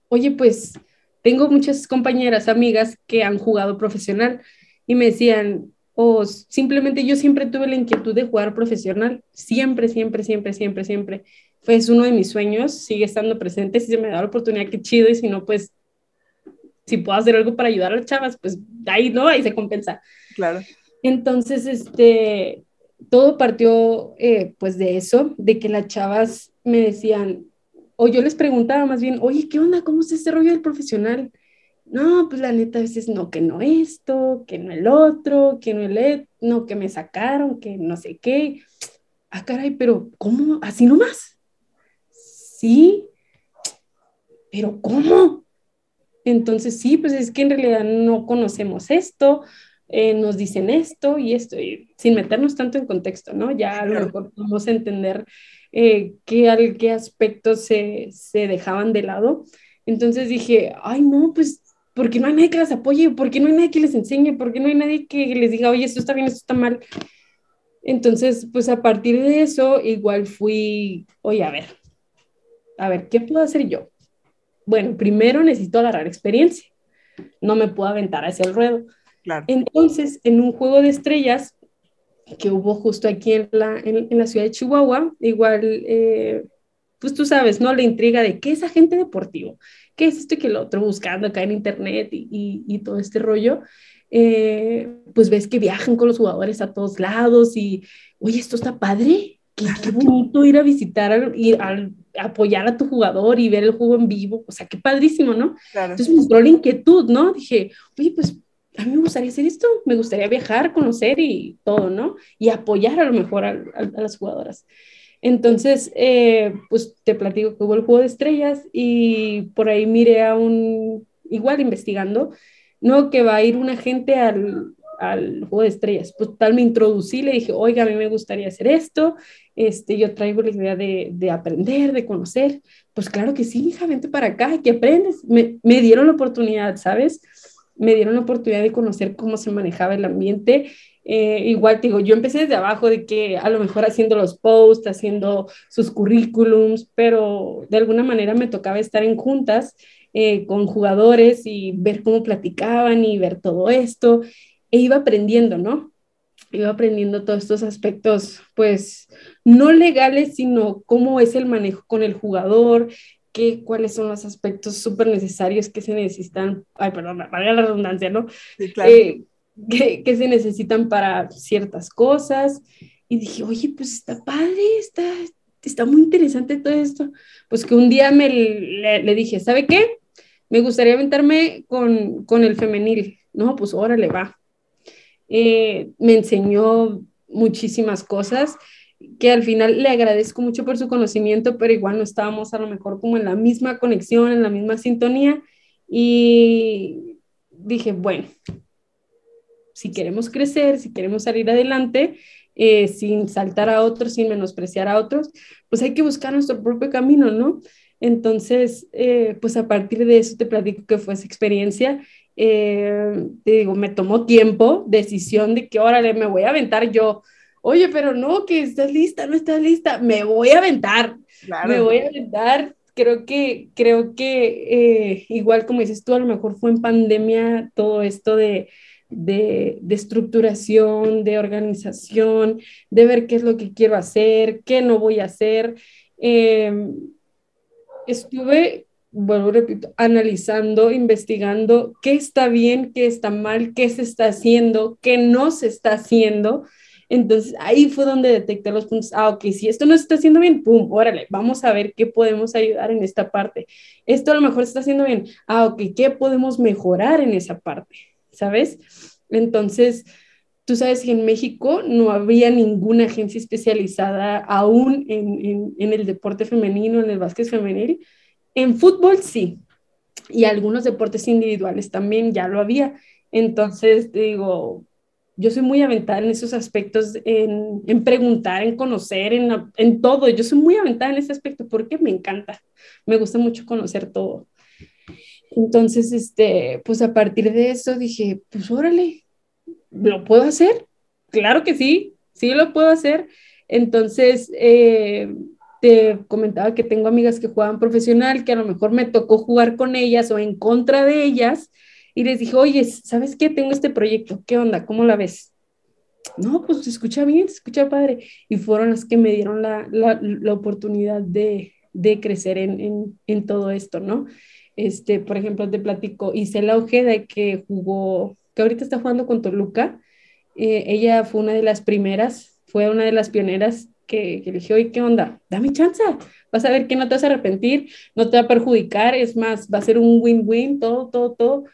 oye, pues tengo muchas compañeras, amigas que han jugado profesional y me decían, o simplemente yo siempre tuve la inquietud de jugar profesional, siempre, siempre, siempre, siempre, siempre. Fue es uno de mis sueños, sigue estando presente, si se me da la oportunidad, qué chido, y si no, pues, si puedo hacer algo para ayudar a las chavas, pues ahí, ¿no? Ahí se compensa. Claro. Entonces, este, todo partió, eh, pues, de eso, de que las chavas me decían, o yo les preguntaba más bien, oye, ¿qué onda? ¿Cómo es ese rollo del profesional? No, pues la neta a veces no, que no esto, que no el otro, que no el, no, que me sacaron, que no sé qué. Ah, caray, pero ¿cómo? ¿Así nomás? Sí, pero ¿cómo? Entonces sí, pues es que en realidad no conocemos esto, eh, nos dicen esto y esto, y sin meternos tanto en contexto, ¿no? Ya a lo mejor podemos entender eh, qué, qué aspectos se, se, dejaban de lado. Entonces dije, ay, no, pues, ¿por qué no hay nadie que las apoye? ¿Por qué no hay nadie que les enseñe? ¿Por qué no hay nadie que les diga, oye, esto está bien, esto está mal? Entonces, pues a partir de eso, igual fui, oye, a ver, a ver, ¿qué puedo hacer yo? Bueno, primero necesito agarrar experiencia. No me puedo aventar hacia el ruedo. Claro. Entonces, en un juego de estrellas, que hubo justo aquí en la, en, la ciudad de Chihuahua, igual, eh, pues tú sabes, ¿no? La intriga de qué es agente deportivo, qué es esto y que el otro, buscando acá en internet y, y, todo este rollo, eh, pues ves que viajan con los jugadores a todos lados y, oye, esto está padre, qué, qué bonito ir a visitar, ir a apoyar a tu jugador y ver el juego en vivo, o sea, qué padrísimo, ¿no? Claro. Entonces me entró la inquietud, ¿no? Dije, oye, pues a mí me gustaría hacer esto, me gustaría viajar, conocer y todo, ¿no? Y apoyar a lo mejor a, las jugadoras. Entonces, eh, pues te platico que hubo el juego de estrellas y por ahí miré a un, igual investigando, ¿no? Que va a ir una gente al, al juego de estrellas. Pues tal me introducí, le dije, oiga, a mí me gustaría hacer esto, este, yo traigo la idea de, de aprender, de conocer. Pues claro que sí, hija, vente para acá, que aprendes. Me, me dieron la oportunidad, ¿sabes? me dieron la oportunidad de conocer cómo se manejaba el ambiente. Eh, igual digo, yo empecé desde abajo de que a lo mejor haciendo los posts, haciendo sus currículums, pero de alguna manera me tocaba estar en juntas eh, con jugadores y ver cómo platicaban y ver todo esto. E iba aprendiendo, ¿no? Iba aprendiendo todos estos aspectos, pues, no legales, sino cómo es el manejo con el jugador, cuáles son los aspectos súper necesarios que se necesitan, ay, perdón, valga la redundancia, ¿no? Sí, claro. Eh, que, se necesitan para ciertas cosas. Y dije, oye, pues está padre, está, está muy interesante todo esto. Pues que un día me le, dije, ¿sabe qué? Me gustaría aventarme con, con el femenil. No, pues órale, va. Eh, me enseñó muchísimas cosas que al final le agradezco mucho por su conocimiento, pero igual no estábamos a lo mejor como en la misma conexión, en la misma sintonía. Y dije, bueno, si queremos crecer, si queremos salir adelante, eh, sin saltar a otros, sin menospreciar a otros, pues hay que buscar nuestro propio camino, ¿no? Entonces, eh, pues a partir de eso te platico que fue esa experiencia. Eh, te digo, me tomó tiempo, decisión de que, órale, me voy a aventar yo oye, pero no, que estás lista, no estás lista, me voy a aventar, me voy a aventar. Creo que, creo que eh, igual como dices tú, a lo mejor fue en pandemia todo esto de, de, estructuración, de organización, de ver qué es lo que quiero hacer, qué no voy a hacer. Em, estuve, bueno, repito, analizando, investigando qué está bien, qué está mal, qué se está haciendo, qué no se está haciendo entonces ahí fue donde detecté los puntos. Ah, ok, si esto no está haciendo bien, pum, órale, vamos a ver qué podemos ayudar en esta parte. Esto a lo mejor está haciendo bien. Ah, ok, ¿qué podemos mejorar en esa parte? ¿Sabes? Entonces, tú sabes que en México no había ninguna agencia especializada aún en, en el deporte femenino, en el básquet femenil. En fútbol sí, y algunos deportes individuales también ya lo había. Entonces, digo, yo soy muy aventada en esos aspectos, en, en preguntar, en conocer, en, en, todo. Yo soy muy aventada en ese aspecto porque me encanta. Me gusta mucho conocer todo. Entonces, este, pues a partir de eso dije, pues órale, ¿lo puedo hacer? Claro que sí, sí lo puedo hacer. Entonces, eh, te comentaba que tengo amigas que juegan profesional, que a lo mejor me tocó jugar con ellas o en contra de ellas, y les dije, oye, ¿sabes qué? Tengo este proyecto, ¿qué onda? ¿Cómo la ves? No, pues se escucha bien, se escucha padre. Y fueron las que me dieron la, la, la oportunidad de, de crecer en, en, en, todo esto, ¿no? Este, por ejemplo, te platico, la Ojeda que jugó, que ahorita está jugando con Toluca, eh, ella fue una de las primeras, fue una de las pioneras que, que eligió, ¿y qué onda? Dame chance, vas a ver que no te vas a arrepentir, no te va a perjudicar, es más, va a ser un win-win, todo, todo, todo,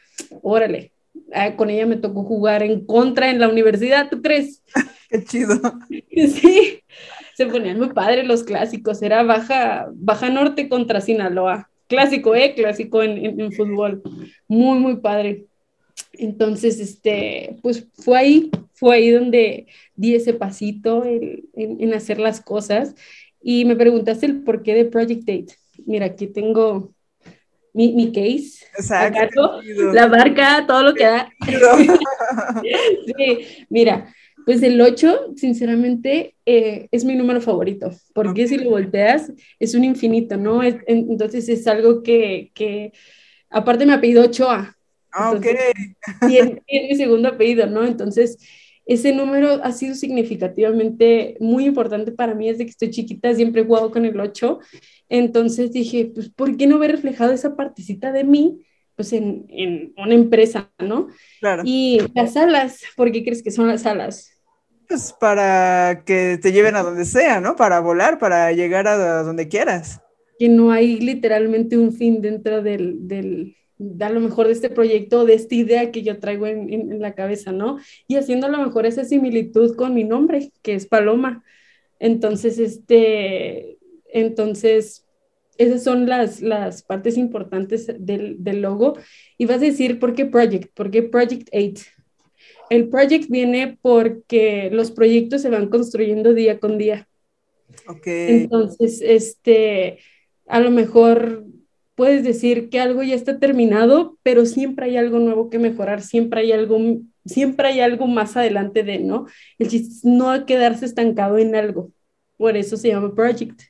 órale. Ah, con ella me tocó jugar en contra en la universidad, ¿tú crees? Qué chido. Sí, se ponían muy padres los clásicos, era Baja, Baja Norte contra Sinaloa, clásico, ¿eh? Clásico en, en, fútbol, muy, muy padre. Entonces, este, pues fue ahí, fue ahí donde di ese pasito en, en, hacer las cosas. Y me preguntaste el porqué de Project Date. Mira, aquí tengo mi, mi case. Exacto. la barca, todo lo que da. sí, mira, pues el 8, sinceramente, eh, es mi número favorito, porque si lo volteas, es un infinito, ¿no? entonces es algo que, que, aparte me apellido Ochoa. Ah, ok. Y es, mi segundo apellido, ¿no? Entonces, ese número ha sido significativamente muy importante para mí desde que estoy chiquita, siempre he jugado con el 8. Entonces dije, pues, ¿por qué no ver reflejado esa partecita de mí? Pues en, en una empresa, ¿no? Claro. Y las alas, ¿por qué crees que son las alas? Pues para que te lleven a donde sea, ¿no? Para volar, para llegar a donde quieras. Que no hay literalmente un fin dentro del, del a lo mejor de este proyecto, de esta idea que yo traigo en, en, la cabeza, ¿no? Y haciendo a lo mejor esa similitud con mi nombre, que es Paloma. Entonces, este, entonces, esas son las, las partes importantes del, del logo. Y vas a decir, ¿por qué Project? ¿Por qué Project 8? El project viene porque los proyectos se van construyendo día con día. Okay. Entonces, este, a lo mejor puedes decir que algo ya está terminado, pero siempre hay algo nuevo que mejorar, siempre hay algo, siempre hay algo más adelante de, ¿no? El chiste es no quedarse estancado en algo. Por eso se llama project.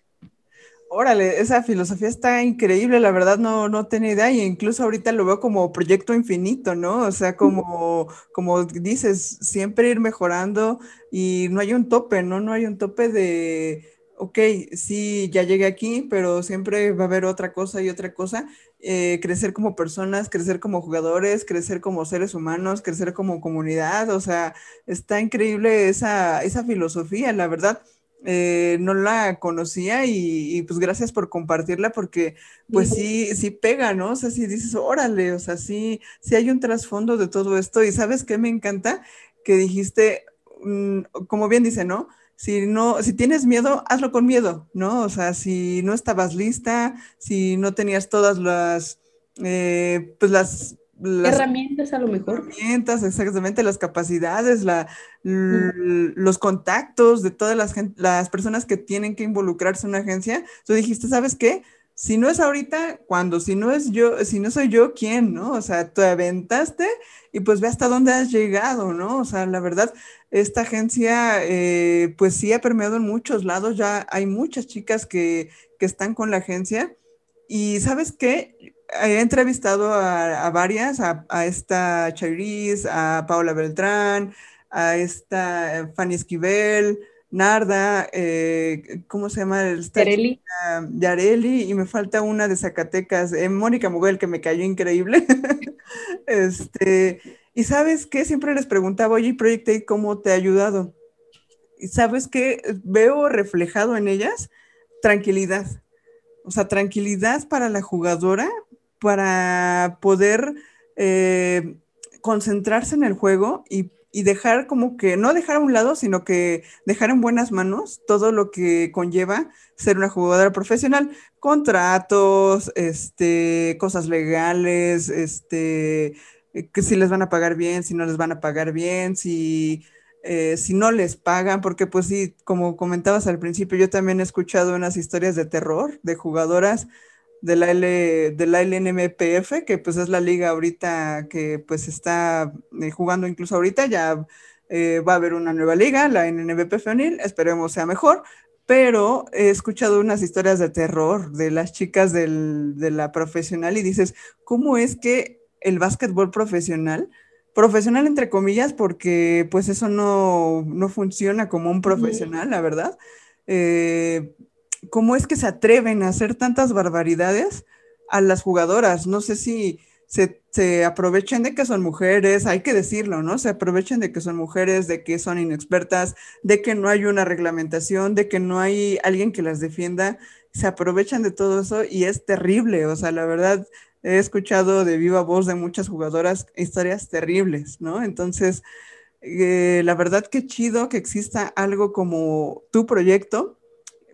Órale, esa filosofía está increíble, la verdad no, no tenía idea y incluso ahorita lo veo como proyecto infinito, ¿no? O sea, como, como dices, siempre ir mejorando y no hay un tope, ¿no? No hay un tope de, ok, sí, ya llegué aquí, pero siempre va a haber otra cosa y otra cosa. Eh, crecer como personas, crecer como jugadores, crecer como seres humanos, crecer como comunidad, o sea, está increíble esa, esa filosofía, la verdad eh, no la conocía y, pues gracias por compartirla porque pues sí, sí pega, ¿no? O sea, si dices, órale, o sea, sí, sí hay un trasfondo de todo esto y sabes qué me encanta que dijiste, mm, como bien dice, ¿no? Si no, si tienes miedo, hazlo con miedo, ¿no? O sea, si no estabas lista, si no tenías todas las, eh, pues las herramientas a lo mejor. Herramientas, exactamente, las capacidades, la, los contactos de todas las, las personas que tienen que involucrarse en una agencia. Tú dijiste, ¿sabes qué? Si no es ahorita, ¿cuándo? Si no es yo, si no soy yo, ¿quién? ¿No? O sea, te aventaste y pues ve hasta dónde has llegado, ¿no? O sea, la verdad, esta agencia, eh, pues sí ha permeado en muchos lados, ya hay muchas chicas que, que están con la agencia. Y sabes qué, he entrevistado a, varias, a, esta Chairis, a Paula Beltrán, a esta eh, Fanny Esquivel, Narda, eh, ¿cómo se llama? Yareli. Yareli, y me falta una de Zacatecas, eh, Mónica Muguel, que me cayó increíble. este, y sabes qué, siempre les preguntaba, oye, Project 8, ¿cómo te ha ayudado? Y sabes qué, veo reflejado en ellas tranquilidad. O sea, tranquilidad para la jugadora, para poder eh, concentrarse en el juego y, dejar como que, no dejar a un lado, sino que dejar en buenas manos todo lo que conlleva ser una jugadora profesional, contratos, este, cosas legales, este, que si les van a pagar bien, si no les van a pagar bien, si, eh, si no les pagan, porque pues sí, como comentabas al principio, yo también he escuchado unas historias de terror de jugadoras de la, L, de la LNMPF, que pues es la liga ahorita que pues está eh, jugando incluso ahorita, ya eh, va a haber una nueva liga, la NNBP femenil, esperemos sea mejor, pero he escuchado unas historias de terror de las chicas del, de la profesional y dices, ¿cómo es que el básquetbol profesional, profesional entre comillas, porque pues eso no, no funciona como un profesional, la verdad, eh, ¿cómo es que se atreven a hacer tantas barbaridades a las jugadoras? No sé si se, se, aprovechan de que son mujeres, hay que decirlo, ¿no? Se aprovechan de que son mujeres, de que son inexpertas, de que no hay una reglamentación, de que no hay alguien que las defienda. Se aprovechan de todo eso y es terrible. O sea, la verdad, he escuchado de viva voz de muchas jugadoras historias terribles, ¿no? Entonces, eh, la verdad que chido que exista algo como tu proyecto,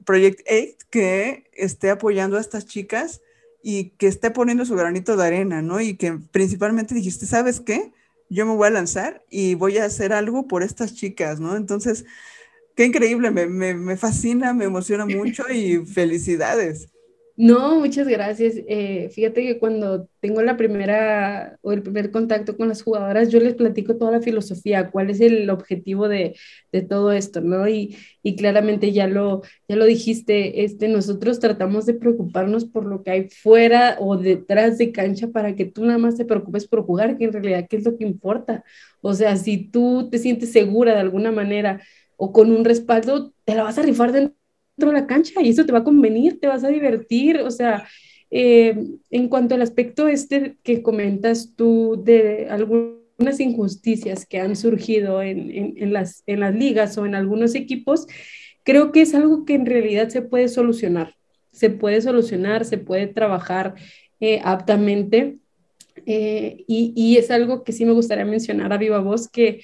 Project 8, que esté apoyando a estas chicas y que esté poniendo su granito de arena, ¿no? Y que principalmente dijiste, ¿sabes qué? Yo me voy a lanzar y voy a hacer algo por estas chicas, ¿no? Entonces, qué increíble, me, me, me fascina, me emociona mucho y felicidades. No, muchas gracias. Eh, fíjate que cuando tengo la primera o el primer contacto con las jugadoras, yo les platico toda la filosofía, cuál es el objetivo de, de todo esto, ¿no? Y, y, claramente ya lo, ya lo dijiste, este, nosotros tratamos de preocuparnos por lo que hay fuera o detrás de cancha para que tú nada más te preocupes por jugar, que en realidad, ¿qué es lo que importa? O sea, si tú te sientes segura de alguna manera o con un respaldo, te la vas a rifar dentro de la cancha y eso te va a convenir, te vas a divertir, o sea, eh, en cuanto al aspecto este que comentas tú de algunas injusticias que han surgido en, en, las, en las ligas o en algunos equipos, creo que es algo que en realidad se puede solucionar, se puede solucionar, se puede trabajar eh, aptamente. Eh, y, y, es algo que sí me gustaría mencionar a viva voz, que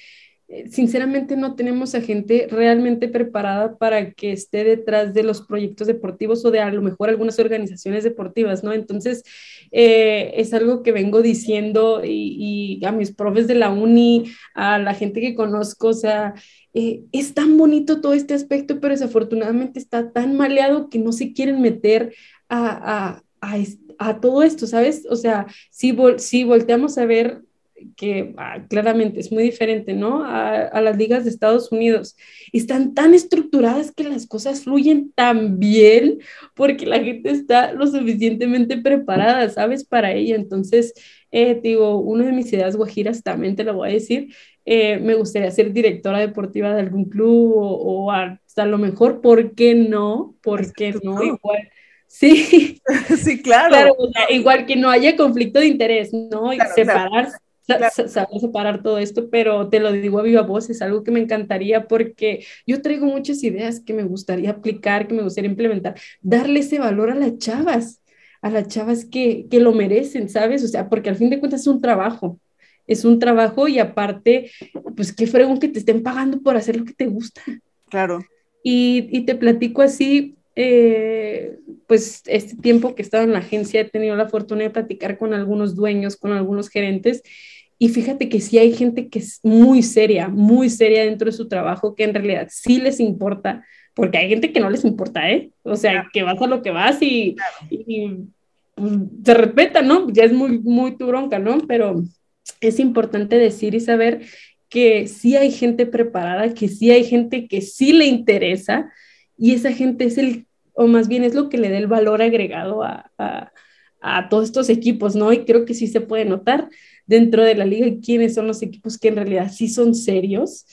sinceramente no tenemos a gente realmente preparada para que esté detrás de los proyectos deportivos o de a lo mejor algunas organizaciones deportivas, ¿no? Entonces, eh, es algo que vengo diciendo y, a mis profes de la uni, a la gente que conozco, o sea, eh, es tan bonito todo este aspecto, pero desafortunadamente está tan maleado que no se quieren meter a, a, todo esto, ¿sabes? O sea, si, si volteamos a ver que ah, claramente es muy diferente, ¿no? A, las ligas de Estados Unidos. Están tan estructuradas que las cosas fluyen tan bien porque la gente está lo suficientemente preparada, ¿sabes? Para ello. Entonces, eh, digo, una de mis ideas guajiras también te lo voy a decir. Eh, me gustaría ser directora deportiva de algún club o, hasta lo mejor, ¿por qué no? ¿Por qué no? Igual. Sí, sí, claro. igual que no haya conflicto de interés, ¿no? Y separarse saber separar todo esto, pero te lo digo a viva voz, es algo que me encantaría porque yo traigo muchas ideas que me gustaría aplicar, que me gustaría implementar, darle ese valor a las chavas, a las chavas que, que lo merecen, ¿sabes? O sea, porque al fin de cuentas es un trabajo, es un trabajo y aparte, pues qué fregón que te estén pagando por hacer lo que te gusta. Claro. Y, y te platico así, eh, pues este tiempo que he estado en la agencia he tenido la fortuna de platicar con algunos dueños, con algunos gerentes y fíjate que sí hay gente que es muy seria, muy seria dentro de su trabajo, que en realidad sí les importa, porque hay gente que no les importa, ¿eh? O sea, que vas a lo que vas y, pues, se respeta, ¿no? Ya es muy, muy tu bronca, ¿no? Pero es importante decir y saber que sí hay gente preparada, que sí hay gente que sí le interesa y esa gente es el, o más bien es lo que le da el valor agregado a, a, a todos estos equipos, ¿no? Y creo que sí se puede notar dentro de la liga quiénes son los equipos que en realidad sí son serios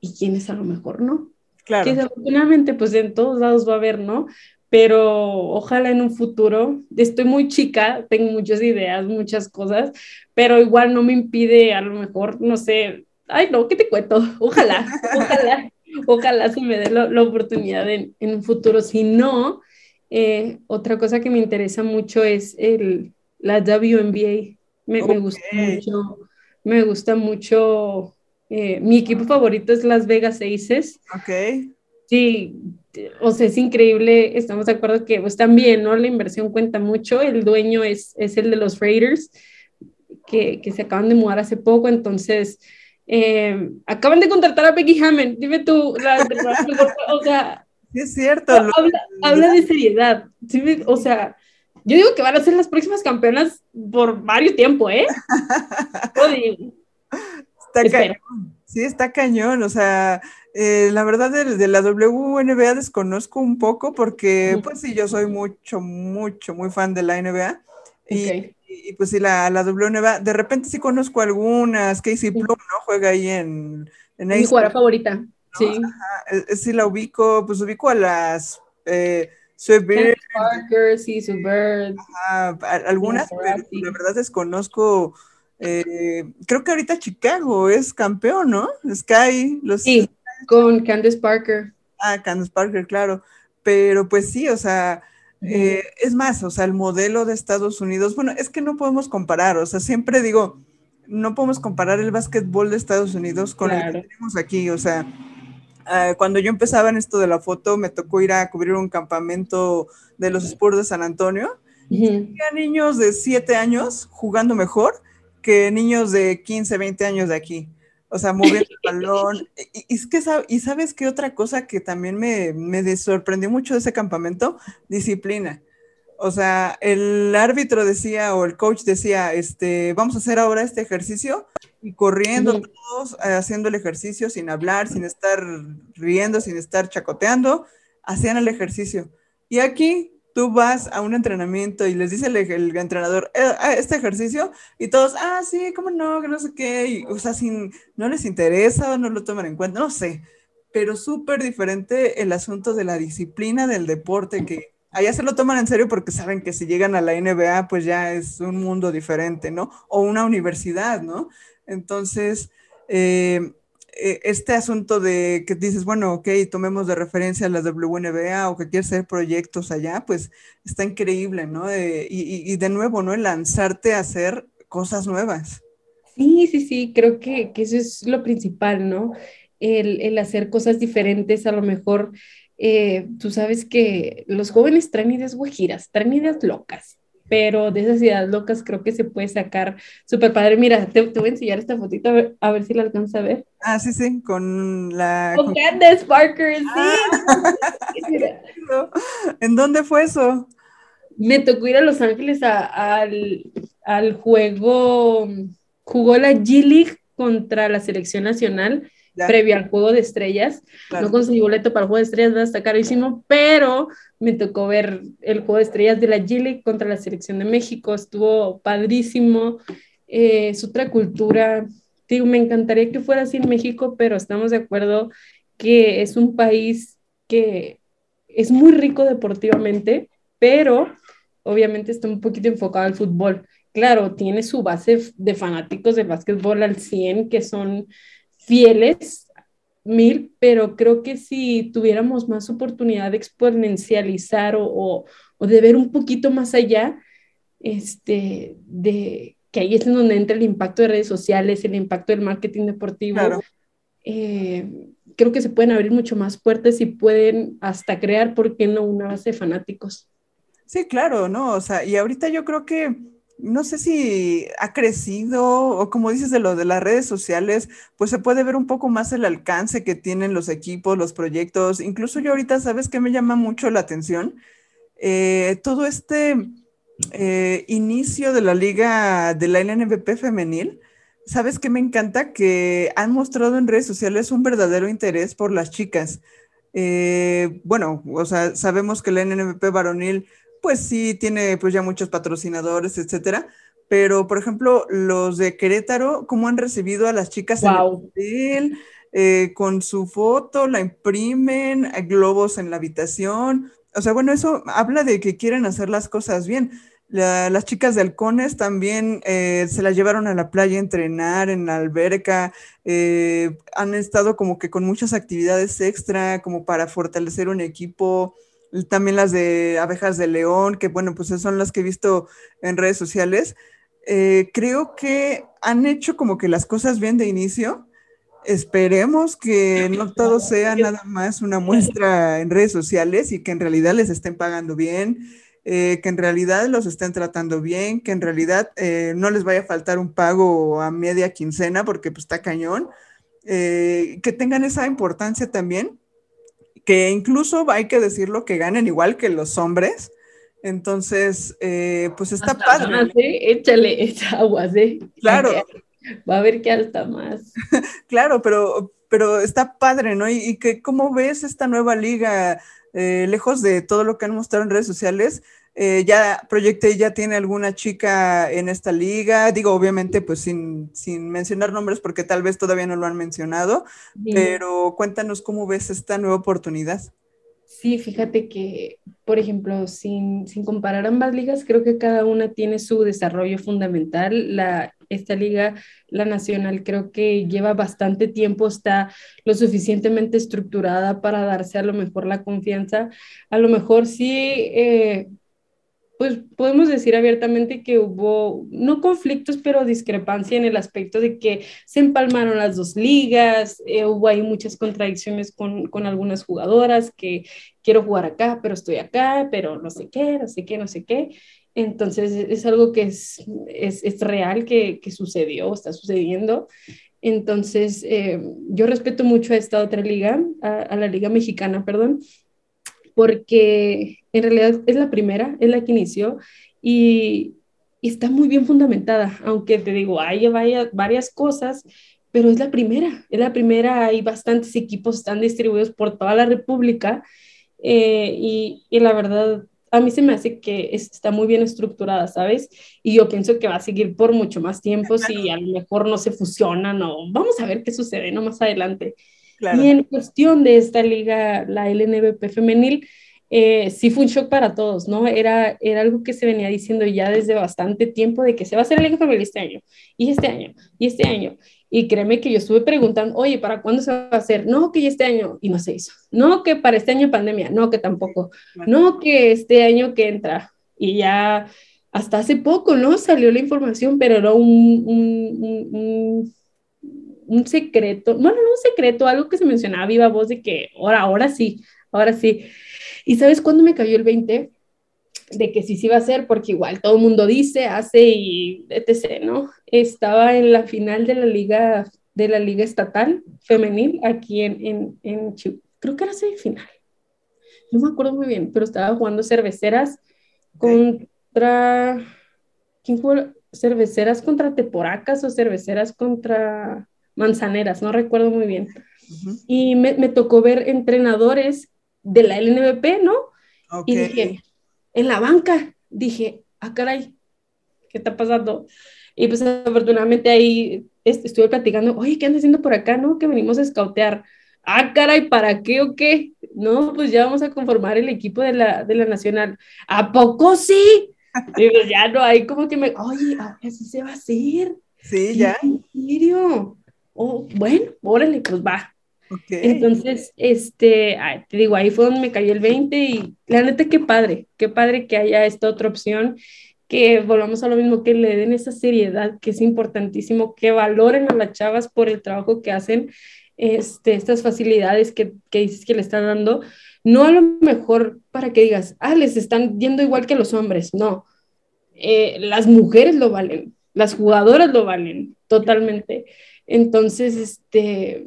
y quiénes a lo mejor no. Claro. Que desafortunadamente, pues en todos lados va a haber, ¿no? Pero ojalá en un futuro, estoy muy chica, tengo muchas ideas, muchas cosas, pero igual no me impide a lo mejor, no sé, ay no, ¿qué te cuento? Ojalá, ojalá, ojalá se me dé la, oportunidad en, en, un futuro. Si no, eh, otra cosa que me interesa mucho es el, la WNBA, me, gusta mucho, me gusta mucho, eh, mi equipo favorito es Las Vegas Aces. Ok. Sí, o sea, es increíble, estamos de acuerdo que pues también, ¿no? La inversión cuenta mucho, el dueño es, es el de los Raiders, que, que se acaban de mudar hace poco, entonces... Eh, acaban de contratar a Becky Hammond, dime tú, la, o sea, sí es cierto. Habla, habla de seriedad, ¿sí? o sea, Yo digo que van a ser las próximas campeonas por varios tiempo, ¿eh? está cañón. Sí, está cañón. O sea, eh, la verdad de, la WNBA desconozco un poco porque, pues sí, yo soy mucho, mucho, muy fan de la NBA. Y, pues sí, la, la, WNBA, de repente sí conozco algunas. Casey Plum, ¿no? Juega ahí en... en Mi jugadora favorita, sí. Eh, eh, sí, la ubico, pues ubico a las... Eh, Parker, sí, Bird. algunas, pero la verdad desconozco eh, creo que ahorita Chicago es campeón, ¿no? Sky, los... Sí, con Candace Parker. Ah, Candace Parker, claro. Pero pues sí, o sea, eh, es más, o sea, el modelo de Estados Unidos, bueno, es que no podemos comparar, o sea, siempre digo, no podemos comparar el básquetbol de Estados Unidos con el que tenemos aquí, o sea, ah, cuando yo empezaba en esto de la foto, me tocó ir a cubrir un campamento de los Spurs de San Antonio. y Había niños de 7 años jugando mejor que niños de 15, 20 años de aquí. O sea, moviendo el balón. Y, es que, y sabes qué otra cosa que también me, me sorprendió mucho de ese campamento, disciplina. O sea, el árbitro decía o el coach decía, este, vamos a hacer ahora este ejercicio y corriendo todos, eh, haciendo el ejercicio sin hablar, sin estar riendo, sin estar chacoteando, hacían el ejercicio. Y aquí tú vas a un entrenamiento y les dice el, entrenador, eh, ah, este ejercicio, y todos, ah, sí, cómo no, que no sé qué, o sea, sin, no les interesa o no lo toman en cuenta, no sé, pero súper diferente el asunto de la disciplina del deporte, que allá se lo toman en serio porque saben que si llegan a la NBA, pues ya es un mundo diferente, ¿no? O una universidad, ¿no? Entonces, eh, eh, este asunto de que dices, bueno, ok, tomemos de referencia a la WNBA o que quieres hacer proyectos allá, pues está increíble, ¿no? Eh, y, de nuevo, ¿no? El lanzarte a hacer cosas nuevas. Sí, sí, sí, creo que, eso es lo principal, ¿no? El, hacer cosas diferentes, a lo mejor, eh, tú sabes que los jóvenes traen ideas guajiras, traen ideas locas, pero de esas ideas locas creo que se puede sacar súper padre. Mira, te, voy a enseñar esta fotito a ver, si la alcanza a ver. Ah, sí, sí, con la... Con Candace Parker, sí. Ah. ¿En dónde fue eso? Me tocó ir a Los Ángeles al, al juego, jugó la G-League contra la selección nacional previo al juego de estrellas. No conseguí boleto para el juego de estrellas, está carísimo, pero me tocó ver el juego de estrellas de la Gili contra la selección de México, estuvo padrísimo. Eh, es otra cultura. Digo, me encantaría que fuera así en México, pero estamos de acuerdo que es un país que es muy rico deportivamente, pero obviamente está un poquito enfocado al fútbol. Claro, tiene su base de fanáticos del básquetbol al 100, que son fieles, mil, pero creo que si tuviéramos más oportunidad de exponencializar o, de ver un poquito más allá, este, de que ahí es donde entra el impacto de redes sociales, el impacto del marketing deportivo. Eh, creo que se pueden abrir mucho más puertas y pueden hasta crear, ¿por qué no?, una base de fanáticos. Sí, claro, ¿no? O sea, y ahorita yo creo que no sé si ha crecido o como dices de lo de las redes sociales, pues se puede ver un poco más el alcance que tienen los equipos, los proyectos. Incluso yo ahorita, ¿sabes qué me llama mucho la atención? Eh, todo este eh, inicio de la liga de la LNVP femenil, ¿sabes qué me encanta? Que han mostrado en redes sociales un verdadero interés por las chicas. Eh, bueno, o sea, sabemos que la NNVP varonil pues sí tiene pues ya muchos patrocinadores, etcétera. Pero, por ejemplo, los de Querétaro, ¿cómo han recibido a las chicas en el hotel? Eh, con su foto, la imprimen, hay globos en la habitación. O sea, bueno, eso habla de que quieren hacer las cosas bien. las chicas de Halcones también eh, se las llevaron a la playa a entrenar en la alberca, eh, han estado como que con muchas actividades extra, como para fortalecer un equipo también las de abejas de león, que bueno, pues son las que he visto en redes sociales. Eh, creo que han hecho como que las cosas bien de inicio. Esperemos que no todo sea nada más una muestra en redes sociales y que en realidad les estén pagando bien, eh, que en realidad los estén tratando bien, que en realidad eh, no les vaya a faltar un pago a media quincena porque pues está cañón, que tengan esa importancia también que incluso hay que decirlo que ganen igual que los hombres, Entonces, eh, pues está padre. ¿eh? Échale esa aguas, ¿eh? Claro. Va a ver que alta más. claro, pero, pero está padre, ¿no? Y, que, ¿cómo ves esta nueva liga? Eh, lejos de todo lo que han mostrado en redes sociales, ya Proyecte ya tiene alguna chica en esta liga, digo obviamente pues sin, sin, mencionar nombres porque tal vez todavía no lo han mencionado, pero cuéntanos cómo ves esta nueva oportunidad. Sí, fíjate que, por ejemplo, sin, comparar ambas ligas, creo que cada una tiene su desarrollo fundamental. La, esta liga, la nacional, creo que lleva bastante tiempo, está lo suficientemente estructurada para darse a lo mejor la confianza. A lo mejor sí eh, pues podemos decir abiertamente que hubo, no conflictos, pero discrepancia en el aspecto de que se empalmaron las dos ligas, eh, hubo ahí muchas contradicciones con, con, algunas jugadoras que quiero jugar acá, pero estoy acá, pero no sé qué, no sé qué, no sé qué. Entonces es algo que es, es, es real, que, que, sucedió, está sucediendo. Entonces eh, yo respeto mucho a esta otra liga, a, a la liga mexicana, perdón, porque en realidad es la primera, es la que inició y, está muy bien fundamentada, aunque te digo, hay varias cosas, pero es la primera, es la primera, hay bastantes equipos, están distribuidos por toda la República eh, y, y, la verdad, a mí se me hace que está muy bien estructurada, ¿sabes? Y yo pienso que va a seguir por mucho más tiempo si a lo mejor no se fusionan o vamos a ver qué sucede, ¿no? Más adelante. Y en cuestión de esta liga, la LNBP femenil, eh, sí fue un shock para todos, ¿no? Era, era algo que se venía diciendo ya desde bastante tiempo de que se va a hacer la liga femenil este año, y este año, y este año. Y créeme que yo estuve preguntando, oye, ¿para cuándo se va a hacer? No, que este año, y no se hizo. No, que para este año pandemia, no, que tampoco. No, que este año que entra. Y ya hasta hace poco, ¿no? Salió la información, pero era un, un, un un secreto, bueno, no un secreto, algo que se mencionaba viva voz de que ahora, ahora sí, ahora sí. ¿Y sabes cuándo me cayó el 20? De que sí, sí iba a ser, porque igual todo el mundo dice, hace y etc., ¿no? Estaba en la final de la liga, de la liga estatal femenil aquí en, en, en creo que era semifinal. No me acuerdo muy bien, pero estaba jugando cerveceras contra, ¿quién jugó? Cerveceras contra Teporacas o cerveceras contra manzaneras, no recuerdo muy bien. Y me, me, tocó ver entrenadores de la LNBP, ¿no? Y dije, en la banca, dije, ah, caray, ¿qué está pasando? Y pues afortunadamente ahí estuve platicando, oye, ¿qué andas haciendo por acá, no? Que venimos a escautear. Ah, caray, ¿para qué o qué? No, pues ya vamos a conformar el equipo de la, de la Nacional. ¿A poco sí? Y pues ya no hay como que me, oye, así se va a hacer. Sí, ya. ¿En serio? Oh, bueno, órale, pues va. Entonces, este, te digo, ahí fue donde me cayó el 20 y la neta, qué padre, qué padre que haya esta otra opción, que volvamos a lo mismo, que le den esa seriedad, que es importantísimo, que valoren a las chavas por el trabajo que hacen, este, estas facilidades que, que dices que le están dando, no a lo mejor para que digas, ah, les están yendo igual que los hombres, no, eh, las mujeres lo valen, las jugadoras lo valen totalmente. Entonces, este,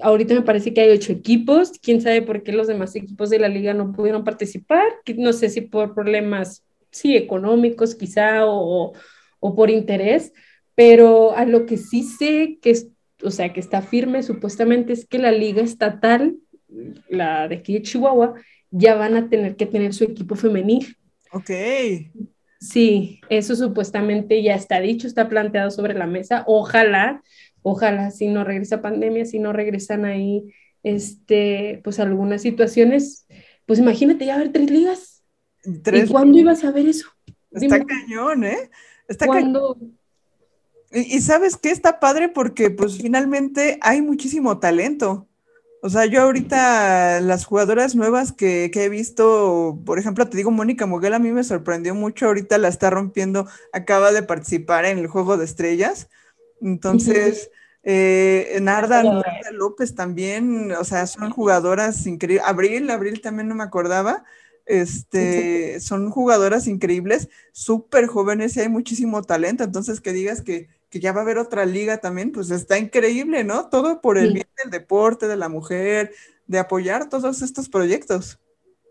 ahorita me parece que hay ocho equipos, quién sabe por qué los demás equipos de la liga no pudieron participar, no sé si por problemas, sí, económicos quizá o, o por interés, pero a lo que sí sé que, o sea, que está firme supuestamente es que la liga estatal, la de aquí de Chihuahua, ya van a tener que tener su equipo femenil. Ok. Sí, eso supuestamente ya está dicho, está planteado sobre la mesa. Ojalá ojalá si no regresa pandemia, si no regresan ahí, este, pues algunas situaciones, pues imagínate ya ver tres ligas. ¿Y cuándo ibas a ver eso? Está cañón, ¿eh? Está cañón. Y, sabes qué está padre porque pues finalmente hay muchísimo talento. O sea, yo ahorita las jugadoras nuevas que, que, he visto, por ejemplo, te digo, Mónica Moguel a mí me sorprendió mucho, ahorita la está rompiendo, acaba de participar en el Juego de Estrellas. Entonces, eh, Narda, López también, o sea, son jugadoras increíbles. Abril, Abril también no me acordaba. Este, son jugadoras increíbles, súper jóvenes y hay muchísimo talento. Entonces, que digas que, ya va a haber otra liga también, pues está increíble, ¿no? Todo por el bien del deporte, de la mujer, de apoyar todos estos proyectos.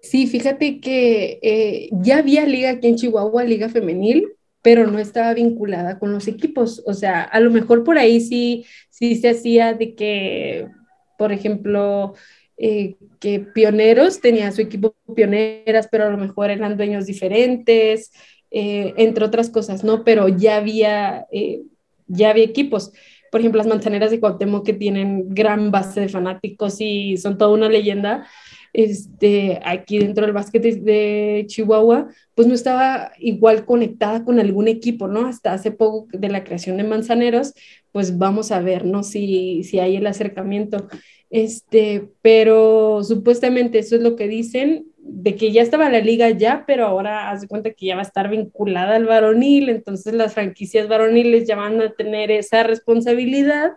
Sí, fíjate que eh, ya había liga aquí en Chihuahua, liga femenil, pero no estaba vinculada con los equipos. O sea, a lo mejor por ahí sí, sí se hacía de que, por ejemplo, eh, que Pioneros tenía su equipo Pioneras, pero a lo mejor eran dueños diferentes, eh, entre otras cosas, ¿no? Pero ya había, ya había equipos por ejemplo, las manzaneras de Cuauhtémoc que tienen gran base de fanáticos y son toda una leyenda, este, aquí dentro del básquet de, Chihuahua, pues no estaba igual conectada con algún equipo, ¿no? Hasta hace poco de la creación de Manzaneros, pues vamos a ver, ¿no? Si, si hay el acercamiento. Este, pero supuestamente eso es lo que dicen, de que ya estaba la liga ya, pero ahora hace cuenta que ya va a estar vinculada al varonil, entonces las franquicias varoniles ya van a tener esa responsabilidad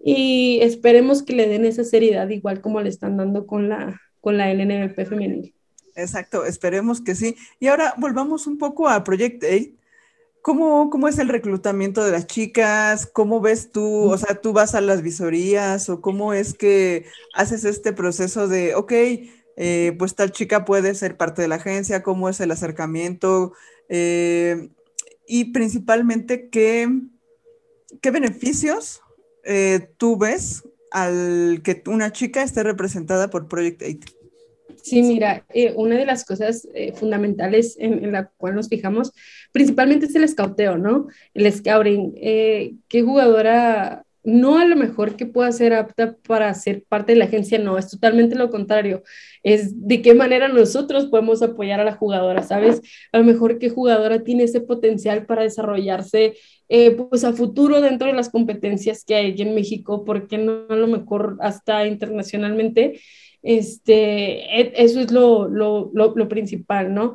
y esperemos que le den esa seriedad igual como le están dando con la, con la LNBP femenil. Exacto, esperemos que sí. Y ahora volvamos un poco a Project 8. ¿Cómo, ¿Cómo es el reclutamiento de las chicas? ¿Cómo ves tú? O sea, tú vas a las visorías o cómo es que haces este proceso de, ok, eh, pues tal chica puede ser parte de la agencia, cómo es el acercamiento eh, y principalmente qué, qué beneficios eh, tú ves al que una chica esté representada por Project 8. Sí, mira, una de las cosas fundamentales en, la cual nos fijamos principalmente es el escauteo, ¿no? El scouting. ¿Qué jugadora no a lo mejor que pueda ser apta para ser parte de la agencia, no, es totalmente lo contrario. Es de qué manera nosotros podemos apoyar a la jugadora, ¿sabes? A lo mejor qué jugadora tiene ese potencial para desarrollarse eh, pues a futuro dentro de las competencias que hay en México, porque no a lo mejor hasta internacionalmente. Este, e, eso es lo, lo, lo principal, ¿no?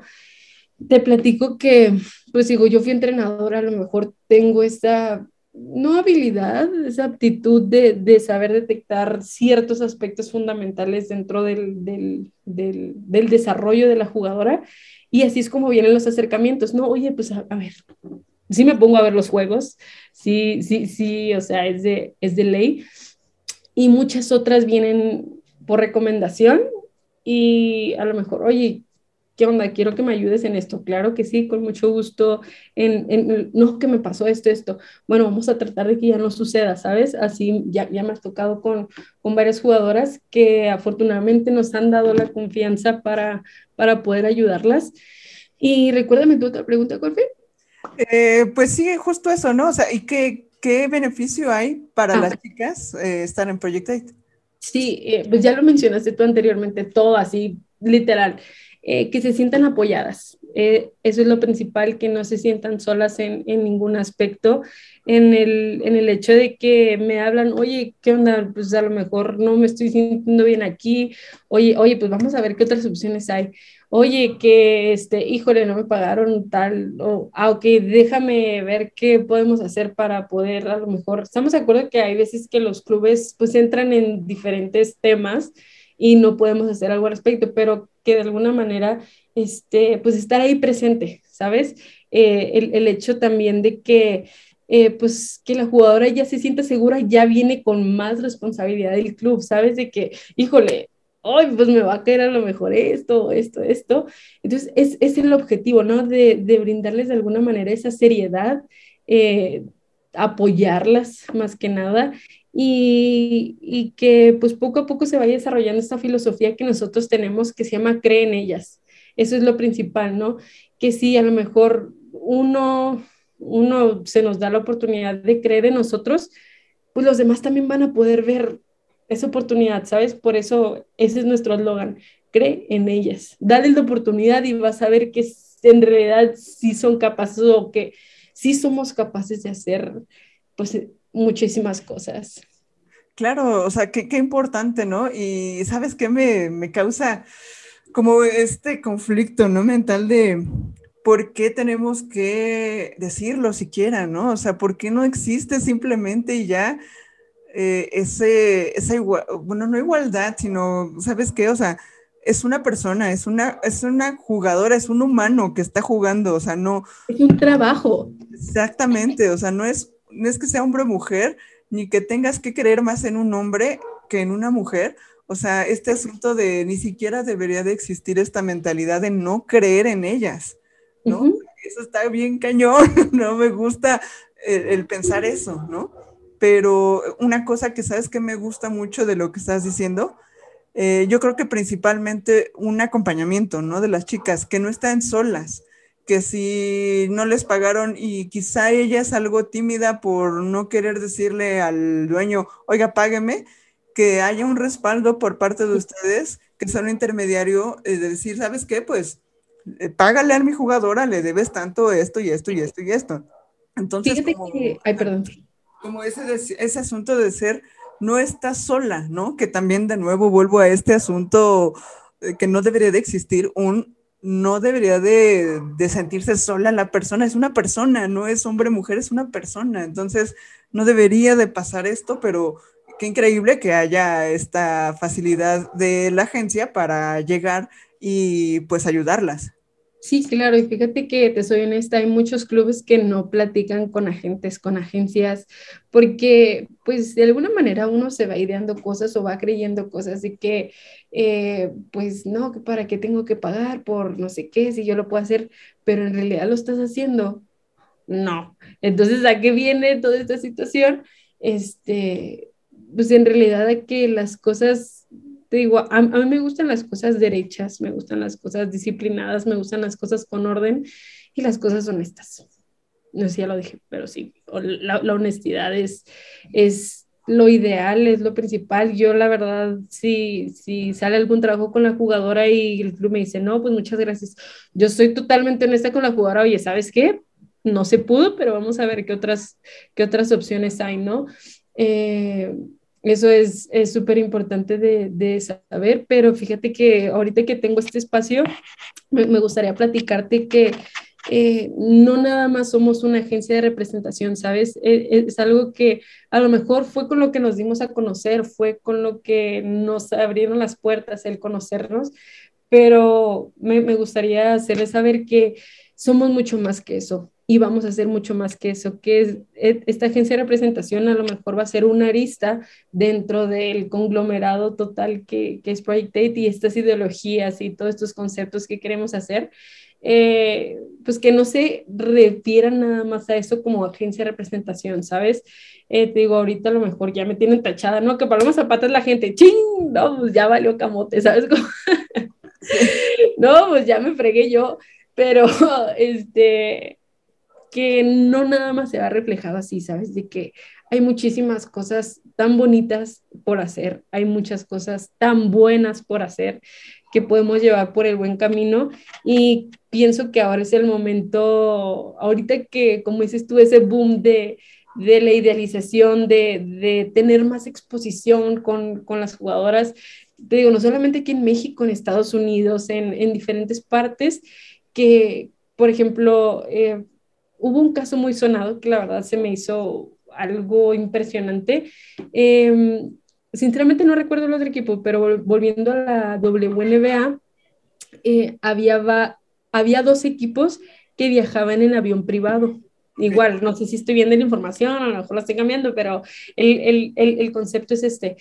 Te platico que, pues digo, yo fui entrenadora, a lo mejor tengo esta no habilidad, esa aptitud de, saber detectar ciertos aspectos fundamentales dentro del, desarrollo de la jugadora. Y así es como vienen los acercamientos, ¿no? Oye, pues a, ver, sí me pongo a ver los juegos, sí, sí, sí, o sea, es de, es de ley. Y muchas otras vienen por recomendación y a lo mejor, oye, ¿qué onda? Quiero que me ayudes en esto. Claro que sí, con mucho gusto. En, no, que me pasó esto, esto. Bueno, vamos a tratar de que ya no suceda, ¿sabes? Así ya, ya me has tocado con, con varias jugadoras que afortunadamente nos han dado la confianza para, para poder ayudarlas. Y recuérdame tu otra pregunta, Corfe. Eh, pues sí, justo eso, ¿no? O sea, ¿y qué, qué beneficio hay para ah. las chicas eh, estar en Project 8? Sí, eh, pues ya lo mencionaste tú anteriormente, todo así, literal. Eh, que se sientan apoyadas. Eh, eso es lo principal, que no se sientan solas en, en ningún aspecto, en el, en el, hecho de que me hablan, oye, ¿qué onda? Pues a lo mejor no me estoy sintiendo bien aquí, oye, oye, pues vamos a ver qué otras opciones hay. Oye, que este, híjole, no me pagaron tal, o, ah, ok, déjame ver qué podemos hacer para poder, a lo mejor, estamos de acuerdo que hay veces que los clubes pues entran en diferentes temas y no podemos hacer algo al respecto, pero que de alguna manera, este, pues estar ahí presente, ¿sabes? Eh, el, el, hecho también de que, eh, pues que la jugadora ya se sienta segura, ya viene con más responsabilidad del club, ¿sabes? De que, híjole, hoy pues me va a caer a lo mejor esto, esto, esto. Entonces, es, es el objetivo, ¿no? De, de, brindarles de alguna manera esa seriedad, eh, apoyarlas más que nada y, que pues poco a poco se vaya desarrollando esta filosofía que nosotros tenemos que se llama cree en ellas. Eso es lo principal, ¿no? Que si a lo mejor uno, uno se nos da la oportunidad de creer en nosotros, pues los demás también van a poder ver esa oportunidad, ¿sabes? Por eso ese es nuestro eslogan, cree en ellas. Dale la oportunidad y vas a ver que en realidad sí son capaces o que sí somos capaces de hacer pues muchísimas cosas. Claro, o sea, qué, qué importante, ¿no? Y sabes qué me, me causa como este conflicto, ¿no? Mental de por qué tenemos que decirlo siquiera, ¿no? O sea, ¿por qué no existe simplemente y ya eh, ese, esa bueno, no igualdad, sino, ¿sabes qué? O sea, es una persona, es una, es una jugadora, es un humano que está jugando, o sea, no. Es un trabajo. Exactamente, o sea, no es no es que sea hombre o mujer, ni que tengas que creer más en un hombre que en una mujer. O sea, este asunto de ni siquiera debería de existir esta mentalidad de no creer en ellas, ¿no? Eso está bien cañón, no me gusta el, pensar eso, ¿no? Pero una cosa que sabes que me gusta mucho de lo que estás diciendo, eh, yo creo que principalmente un acompañamiento, ¿no? De las chicas, que no están solas, que si no les pagaron y quizá ella es algo tímida por no querer decirle al dueño, oiga, págueme, que haya un respaldo por parte de ustedes, que sea un intermediario, eh, de decir, ¿sabes qué? Pues eh, págale a mi jugadora, le debes tanto esto y esto y esto y esto. Entonces, como, ay, perdón. Como ese, ese asunto de ser, no está sola, ¿no? Que también de nuevo vuelvo a este asunto eh, que no debería de existir un no debería de, de, sentirse sola la persona, es una persona, no es hombre, mujer, es una persona. Entonces, no debería de pasar esto, pero qué increíble que haya esta facilidad de la agencia para llegar y pues ayudarlas. Sí, claro, y fíjate que te soy honesta, hay muchos clubes que no platican con agentes, con agencias, porque pues de alguna manera uno se va ideando cosas o va creyendo cosas de que eh, pues no, ¿para qué tengo que pagar por no sé qué si yo lo puedo hacer? Pero en realidad lo estás haciendo. No. Entonces, ¿a qué viene toda esta situación? Este, pues en realidad a que las cosas te digo, a, mí me gustan las cosas derechas, me gustan las cosas disciplinadas, me gustan las cosas con orden y las cosas honestas. No sé si ya lo dije, pero sí, la, la honestidad es, es lo ideal, es lo principal. Yo, la verdad, si, si sale algún trabajo con la jugadora y el club me dice, no, pues muchas gracias. Yo soy totalmente honesta con la jugadora, oye, ¿sabes qué? No se pudo, pero vamos a ver qué otras, qué otras opciones hay, ¿no? Eh, eso es súper importante de, de, saber, pero fíjate que ahorita que tengo este espacio, me, me gustaría platicarte que eh, no nada más somos una agencia de representación, ¿sabes? Eh, eh, es, algo que a lo mejor fue con lo que nos dimos a conocer, fue con lo que nos abrieron las puertas el conocernos, pero me, me gustaría hacerles saber que somos mucho más que eso y vamos a hacer mucho más que eso, que es, e, esta agencia de representación a lo mejor va a ser una arista dentro del conglomerado total que, que es Project Date y estas ideologías y todos estos conceptos que queremos hacer, eh, pues que no se refieran nada más a eso como agencia de representación, ¿sabes? Eh, te digo, ahorita a lo mejor ya me tienen tachada, ¿no? Que Paloma Zapata es la gente, ¡ching! No, pues ya valió camote, ¿sabes? no, pues ya me fregué yo, pero este que no nada más se va reflejado así, ¿sabes? De que hay muchísimas cosas tan bonitas por hacer, hay muchas cosas tan buenas por hacer que podemos llevar por el buen camino y pienso que ahora es el momento, ahorita que, como dices tú, ese boom de, de la idealización, de, de, tener más exposición con, con, las jugadoras, te digo, no solamente aquí en México, en Estados Unidos, en, en diferentes partes, que, por ejemplo, eh, hubo un caso muy sonado que la verdad se me hizo algo impresionante. Em, sinceramente no recuerdo el otro equipo, pero volviendo a la WNBA, eh, había, había dos equipos que viajaban en avión privado. Igual, no sé si estoy viendo la información, a lo mejor la estoy cambiando, pero el, el, el, el concepto es este,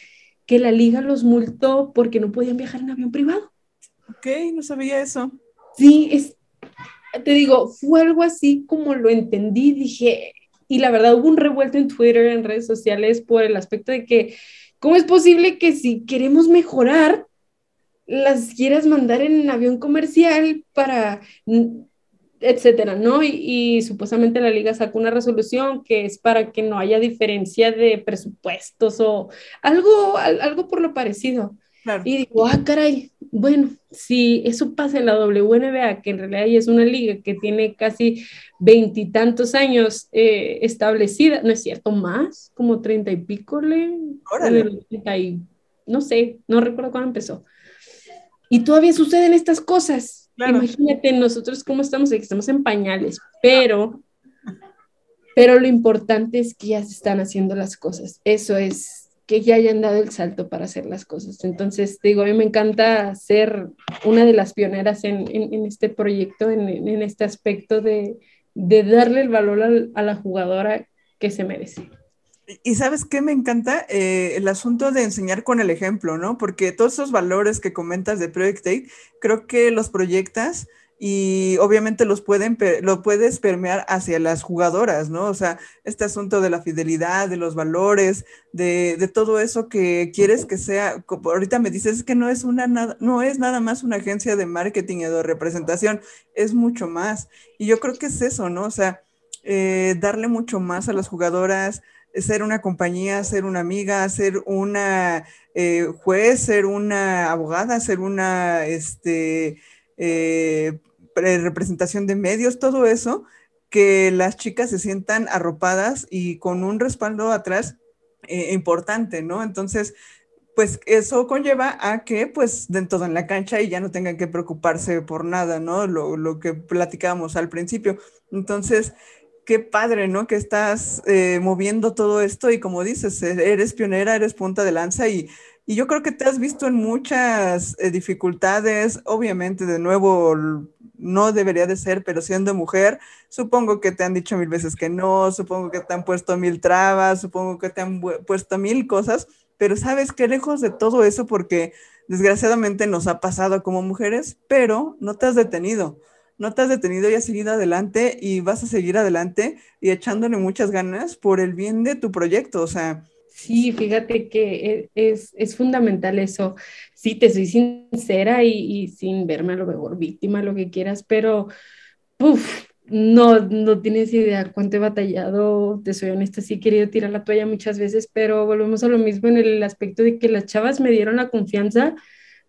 que la liga los multó porque no podían viajar en avión privado. Ok, no sabía eso. Sí, es, te digo, fue algo así como lo entendí, dije, y la verdad hubo un revuelto en Twitter, en redes sociales, por el aspecto de que, ¿cómo es posible que si queremos mejorar, las quieras mandar en avión comercial para, etcétera, ¿no? Y, y, supuestamente la liga sacó una resolución que es para que no haya diferencia de presupuestos o algo, algo por lo parecido. Y digo, ah, caray, bueno, si eso pasa en la WNBA, que en realidad es una liga que tiene casi veintitantos años eh, establecida, no es cierto, más, como treinta y pico, le, no sé, no recuerdo cuándo empezó. Y todavía suceden estas cosas. Imagínate nosotros cómo estamos, estamos en pañales, pero, pero lo importante es que ya se están haciendo las cosas. Eso es que ya hayan dado el salto para hacer las cosas. Entonces, digo, a mí me encanta ser una de las pioneras en, en, este proyecto, en, en, este aspecto de, de darle el valor a, a la jugadora que se merece. Y sabes qué me encanta eh, el asunto de enseñar con el ejemplo, ¿no? Porque todos esos valores que comentas de Project 8, creo que los proyectas y obviamente los pueden, lo puedes permear hacia las jugadoras, ¿no? O sea, este asunto de la fidelidad, de los valores, de, de todo eso que quieres que sea, ahorita me dices que no es, una, no es nada más una agencia de marketing o de representación, es mucho más. Y yo creo que es eso, ¿no? O sea, eh, darle mucho más a las jugadoras, ser una compañía, ser una amiga, ser una eh, juez, ser una abogada, ser una, este, eh, representación de medios, todo eso, que las chicas se sientan arropadas y con un respaldo atrás eh, importante, ¿no? Entonces, pues eso conlleva a que pues den todo en la cancha y ya no tengan que preocuparse por nada, ¿no? Lo, lo que platicábamos al principio. Entonces, qué padre, ¿no? Que estás eh, moviendo todo esto y como dices, eres pionera, eres punta de lanza y y yo creo que te has visto en muchas eh, dificultades, obviamente de nuevo no debería de ser, pero siendo mujer, supongo que te han dicho mil veces que no, supongo que te han puesto mil trabas, supongo que te han puesto mil cosas, pero sabes que lejos de todo eso, porque desgraciadamente nos ha pasado como mujeres, pero no te has detenido, no te has detenido y has seguido adelante y vas a seguir adelante y echándole muchas ganas por el bien de tu proyecto, o sea, Sí, fíjate que e, es, fundamental eso. Sí, te soy sincera y, sin verme a lo mejor víctima, lo que quieras, pero no, no tienes idea cuánto he batallado, te soy honesta, sí he querido tirar la toalla muchas veces, pero volvemos a lo mismo en el aspecto de que las chavas me dieron la confianza.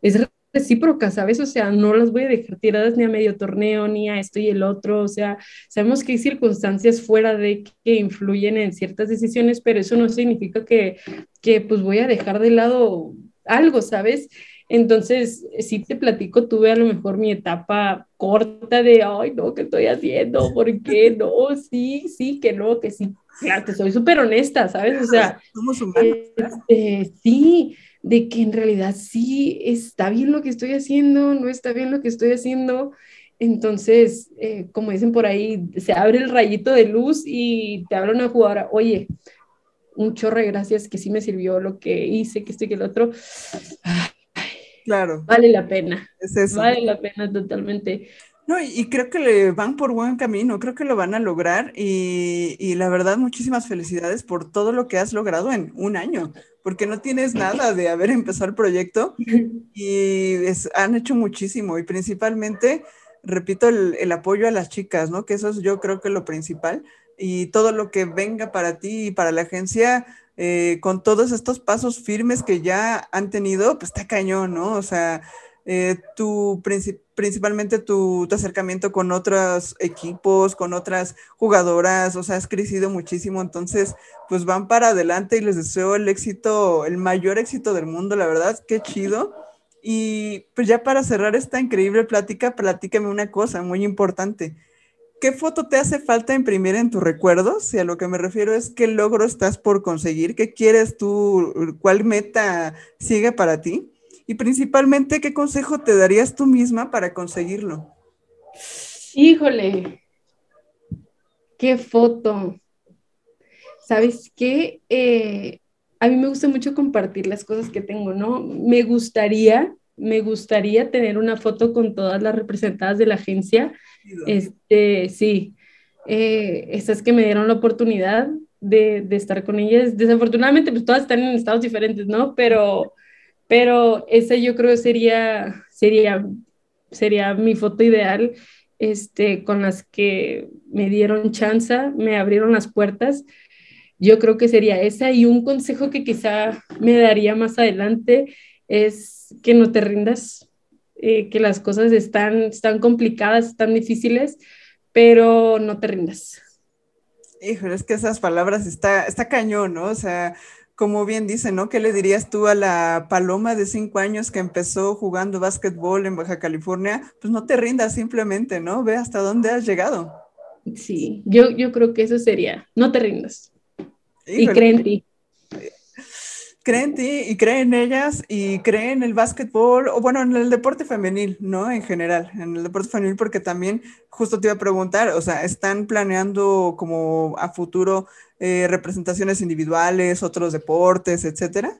Es recíproca, ¿sabes? O sea, no las voy a dejar tiradas ni a medio torneo, ni a esto y el otro, o sea, sabemos que hay circunstancias fuera de que influyen en ciertas decisiones, pero eso no significa que, que pues voy a dejar de lado algo, ¿sabes? Entonces, si te platico, tuve a lo mejor mi etapa corta de, ay, no, ¿qué estoy haciendo? ¿Por qué? No, sí, sí, que no, que sí. Claro, que soy súper honesta, ¿sabes? O sea, somos humanos. Este, sí, de que en realidad sí está bien lo que estoy haciendo, no está bien lo que estoy haciendo. Entonces, eh, como dicen por ahí, se abre el rayito de luz y te habla una jugadora, oye, un chorro de gracias que sí me sirvió lo que hice, que estoy que el otro. claro. Vale la pena. Es eso. Vale la pena totalmente. No, y, creo que le van por buen camino, creo que lo van a lograr y, y, la verdad muchísimas felicidades por todo lo que has logrado en un año porque no tienes nada de haber empezado el proyecto y han hecho muchísimo y principalmente, repito, el, apoyo a las chicas, ¿no? Que eso es yo creo que lo principal y todo lo que venga para ti y para la agencia. Eh, con todos estos pasos firmes que ya han tenido, pues está cañón, ¿no? O sea, eh, tu, principalmente tu, acercamiento con otros equipos, con otras jugadoras, o sea, has crecido muchísimo, entonces, pues van para adelante y les deseo el éxito, el mayor éxito del mundo, la verdad, qué chido. Y pues ya para cerrar esta increíble plática, platícame una cosa muy importante. ¿Qué foto te hace falta imprimir en tus recuerdos? Y a lo que me refiero es qué logro estás por conseguir, qué quieres tú, cuál meta sigue para ti. Y principalmente, ¿qué consejo te darías tú misma para conseguirlo? Híjole, qué foto. ¿Sabes qué? Eh, a mí me gusta mucho compartir las cosas que tengo, ¿no? Me gustaría, me gustaría tener una foto con todas las representadas de la agencia. Este, sí, eh, estas que me dieron la oportunidad de, de, estar con ellas. Desafortunadamente, pues todas están en estados diferentes, ¿no? Pero pero esa yo creo sería, sería, sería mi foto ideal, este, con las que me dieron chance, me abrieron las puertas. Yo creo que sería esa y un consejo que quizá me daría más adelante es que no te rindas, eh, que las cosas están, están complicadas, están difíciles, pero no te rindas. Híjole, es que esas palabras está, está cañón, ¿no? O sea, como bien dice, ¿no? ¿Qué le dirías tú a la paloma de cinco años que empezó jugando básquetbol en Baja California? Pues no te rindas simplemente, ¿no? Ve hasta dónde has llegado. Sí, yo, yo creo que eso sería, no te rindas. Y cree en ti. Cree en ti y cree en ellas y cree en el básquetbol, o bueno, en el deporte femenil, ¿no? En general, en el deporte femenil, porque también justo te iba a preguntar, o sea, ¿están planeando como a futuro eh, representaciones individuales, otros deportes, etcétera?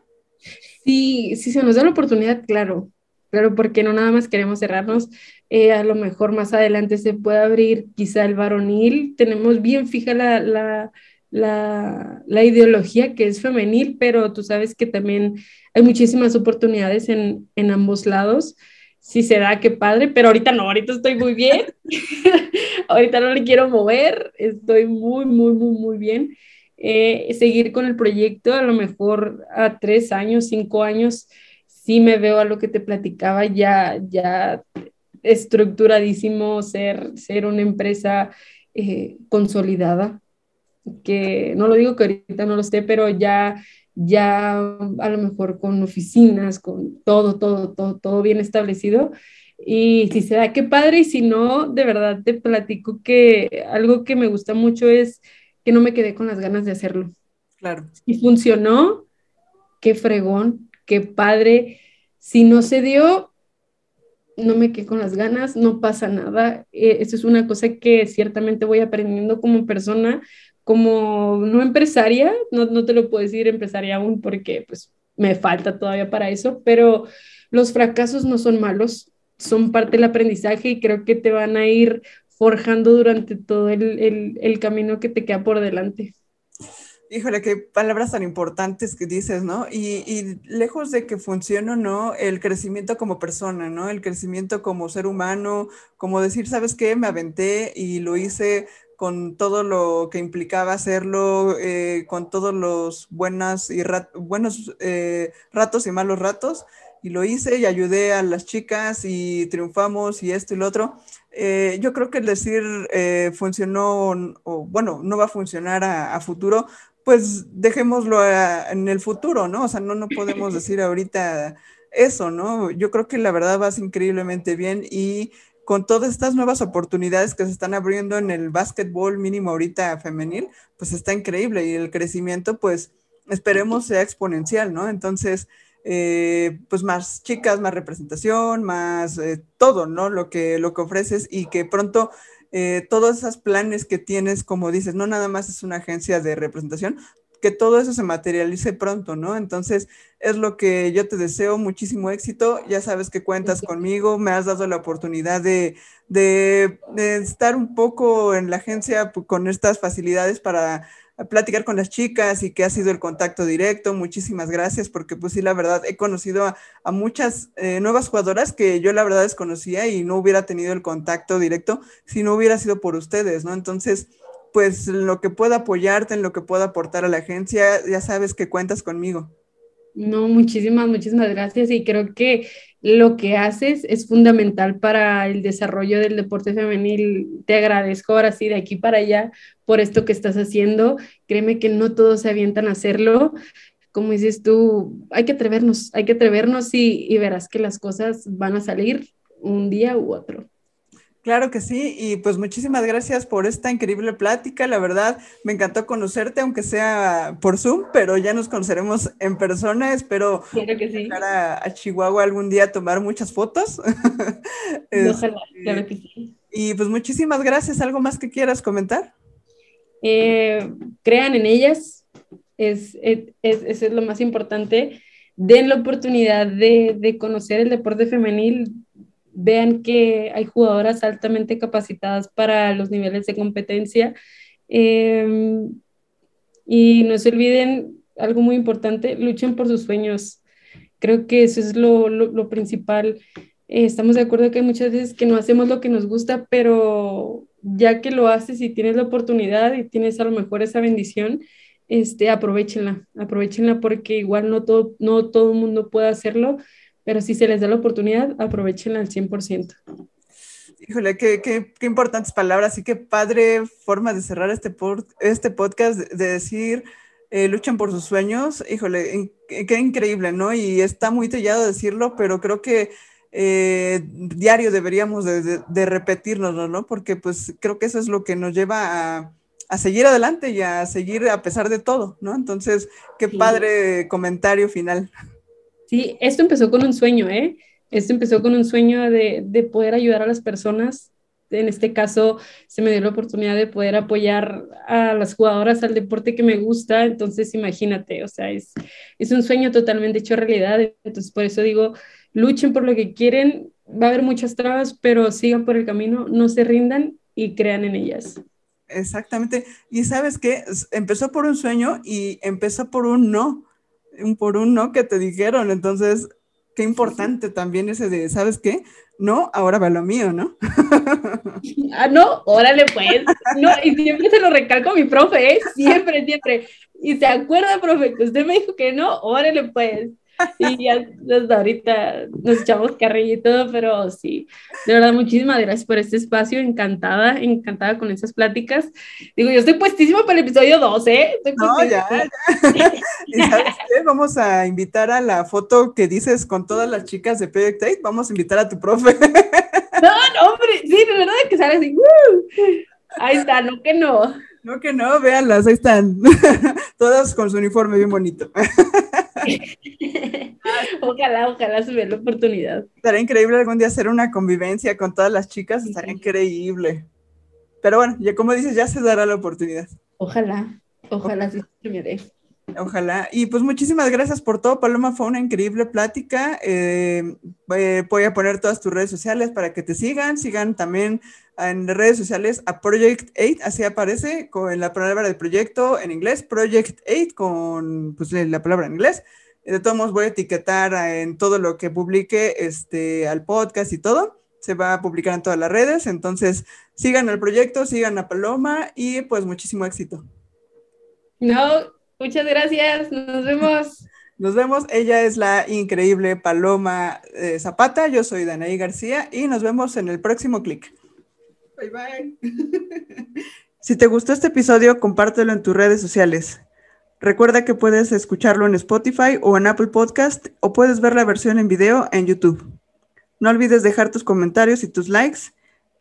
Sí, sí se nos da la oportunidad, claro, claro, porque no nada más queremos cerrarnos. Eh, a lo mejor más adelante se puede abrir quizá el varonil. Tenemos bien fija la, la, la, la, ideología que es femenil, pero tú sabes que también hay muchísimas oportunidades en, en ambos lados. Si se da, qué padre, pero ahorita no, ahorita estoy muy bien. ahorita no le quiero mover, estoy muy, muy, muy, muy bien. Eh, seguir con el proyecto, a lo mejor a tres años, cinco años, sí me veo a lo que te platicaba, ya, ya estructuradísimo, ser, ser una empresa eh, consolidada, que no lo digo que ahorita no lo esté, pero ya, ya a lo mejor con oficinas, con todo, todo, todo, todo bien establecido. Y si se da, qué padre, y si no, de verdad te platico que algo que me gusta mucho es que no me quedé con las ganas de hacerlo. Claro. Si funcionó, qué fregón, qué padre. Si no se dio, no me quedé con las ganas, no pasa nada. Eh, eso es una cosa que ciertamente voy aprendiendo como persona, como no empresaria, no, no te lo puedo decir empresaria aún porque pues me falta todavía para eso, pero los fracasos no son malos, son parte del aprendizaje y creo que te van a ir forjando durante todo el, el, camino que te queda por delante. Híjole, qué palabras tan importantes que dices, ¿no? Y, y, lejos de que funcione o no, el crecimiento como persona, ¿no? El crecimiento como ser humano, como decir, ¿sabes qué? Me aventé y lo hice con todo lo que implicaba hacerlo, eh, con todos los buenas y buenos eh, ratos y malos ratos, y lo hice y ayudé a las chicas y triunfamos y esto y lo otro. Eh, yo creo que el decir eh, funcionó o bueno, no va a funcionar a, futuro, pues dejémoslo en el futuro, ¿no? O sea, no, no podemos decir ahorita eso, ¿no? Yo creo que la verdad vas increíblemente bien y con todas estas nuevas oportunidades que se están abriendo en el básquetbol mínimo ahorita femenil, pues está increíble y el crecimiento, pues esperemos sea exponencial, ¿no? Entonces, eh, pues más chicas, más representación, más eh, todo, ¿no? Lo que, lo que ofreces y que pronto eh, todos esos planes que tienes, como dices, no nada más es una agencia de representación, que todo eso se materialice pronto, ¿no? Entonces, es lo que yo te deseo, muchísimo éxito, ya sabes que cuentas conmigo, me has dado la oportunidad de, de, de estar un poco en la agencia pues, con estas facilidades para platicar con las chicas y que ha sido el contacto directo. Muchísimas gracias porque pues sí, la verdad, he conocido a, muchas eh, nuevas jugadoras que yo la verdad desconocía y no hubiera tenido el contacto directo si no hubiera sido por ustedes, ¿no? Entonces, pues lo que pueda apoyarte, en lo que pueda aportar a la agencia, ya sabes que cuentas conmigo. No, muchísimas, muchísimas gracias y creo que lo que haces es fundamental para el desarrollo del deporte femenil. Te agradezco ahora sí de aquí para allá por esto que estás haciendo. Créeme que no todos se avientan a hacerlo. Como dices tú, hay que atrevernos, hay que atrevernos y, y verás que las cosas van a salir un día u otro. Claro que sí, y pues muchísimas gracias por esta increíble plática. La verdad, me encantó conocerte, aunque sea por Zoom, pero ya nos conoceremos en persona. Espero llegar a, Chihuahua algún día a tomar muchas fotos. Ojalá, claro que sí. Y pues muchísimas gracias. ¿Algo más que quieras comentar? Eh, crean en ellas, es, es, eso es lo más importante. Den la oportunidad de, de conocer el deporte femenil, vean que hay jugadoras altamente capacitadas para los niveles de competencia. Em, y no se olviden algo muy importante, luchen por sus sueños. Creo que eso es lo, lo, principal. Eh, estamos de acuerdo que muchas veces que no hacemos lo que nos gusta, pero ya que lo haces y tienes la oportunidad y tienes a lo mejor esa bendición, este, aprovechenla, aprovechenla porque igual no todo, no todo el mundo puede hacerlo pero si se les da la oportunidad, aprovechenla al 100%. Híjole, qué, qué, qué, importantes palabras y qué padre forma de cerrar este, este podcast, de decir, eh, luchan por sus sueños. Híjole, qué increíble, ¿no? Y está muy tallado decirlo, pero creo que eh, diario deberíamos de, de, repetirnos, ¿no? Porque pues creo que eso es lo que nos lleva a, a, seguir adelante y a seguir a pesar de todo, ¿no? Entonces, qué padre comentario final. Sí, esto empezó con un sueño, ¿eh? Esto empezó con un sueño de, de poder ayudar a las personas en este caso se me dio la oportunidad de poder apoyar a las jugadoras al deporte que me gusta, entonces imagínate, o sea, es, es un sueño totalmente hecho realidad, entonces por eso digo, luchen por lo que quieren, va a haber muchas trabas, pero sigan por el camino, no se rindan y crean en ellas. Exactamente. Y sabes qué, empezó por un sueño y empezó por un no, por un no que te dijeron. Entonces, qué importante también ese de, ¿sabes qué? No, ahora va lo mío, ¿no? ah, no, órale pues. No, y siempre se lo recalco a mi profe, ¿eh? Siempre, siempre. Y se acuerda, profe, que usted me dijo que no, órale pues y ya desde ahorita nos echamos carrilla y todo, pero sí, de verdad, muchísimas gracias por este espacio, encantada, encantada con esas pláticas. Digo, yo estoy puestísima para el episodio 12, ¿eh? no, ya, ya. ¿Y sabes qué? Vamos a invitar a la foto que dices con todas las chicas de Project 8, vamos a invitar a tu profe. No, no, hombre, sí, de verdad que sale así, ahí está, no que no. No que no, véanlas, ahí están, todas con su uniforme bien bonito. ojalá, ojalá se vea la oportunidad. Estaría increíble algún día hacer una convivencia con todas las chicas, estaría increíble. Pero bueno, ya como dices, ya se dará la oportunidad. Ojalá, ojalá sí se Ojalá. Y pues muchísimas gracias por todo, Paloma. Fue una increíble plática. Eh, eh, voy a poner todas tus redes sociales para que te sigan. Sigan también en redes sociales a Project 8, así aparece con la palabra del proyecto en inglés, Project 8 con pues, la palabra en inglés. De todos modos voy a etiquetar en todo lo que publique este, al podcast y todo. Se va a publicar en todas las redes. Entonces, sigan el proyecto, sigan a Paloma y pues muchísimo éxito. No, muchas gracias. Nos vemos. Nos vemos. Ella es la increíble Paloma eh, Zapata. Yo soy Danaí García y nos vemos en el próximo clic. Bye bye. si te gustó este episodio, compártelo en tus redes sociales. Recuerda que puedes escucharlo en Spotify o en Apple Podcast o puedes ver la versión en video en YouTube. No olvides dejar tus comentarios y tus likes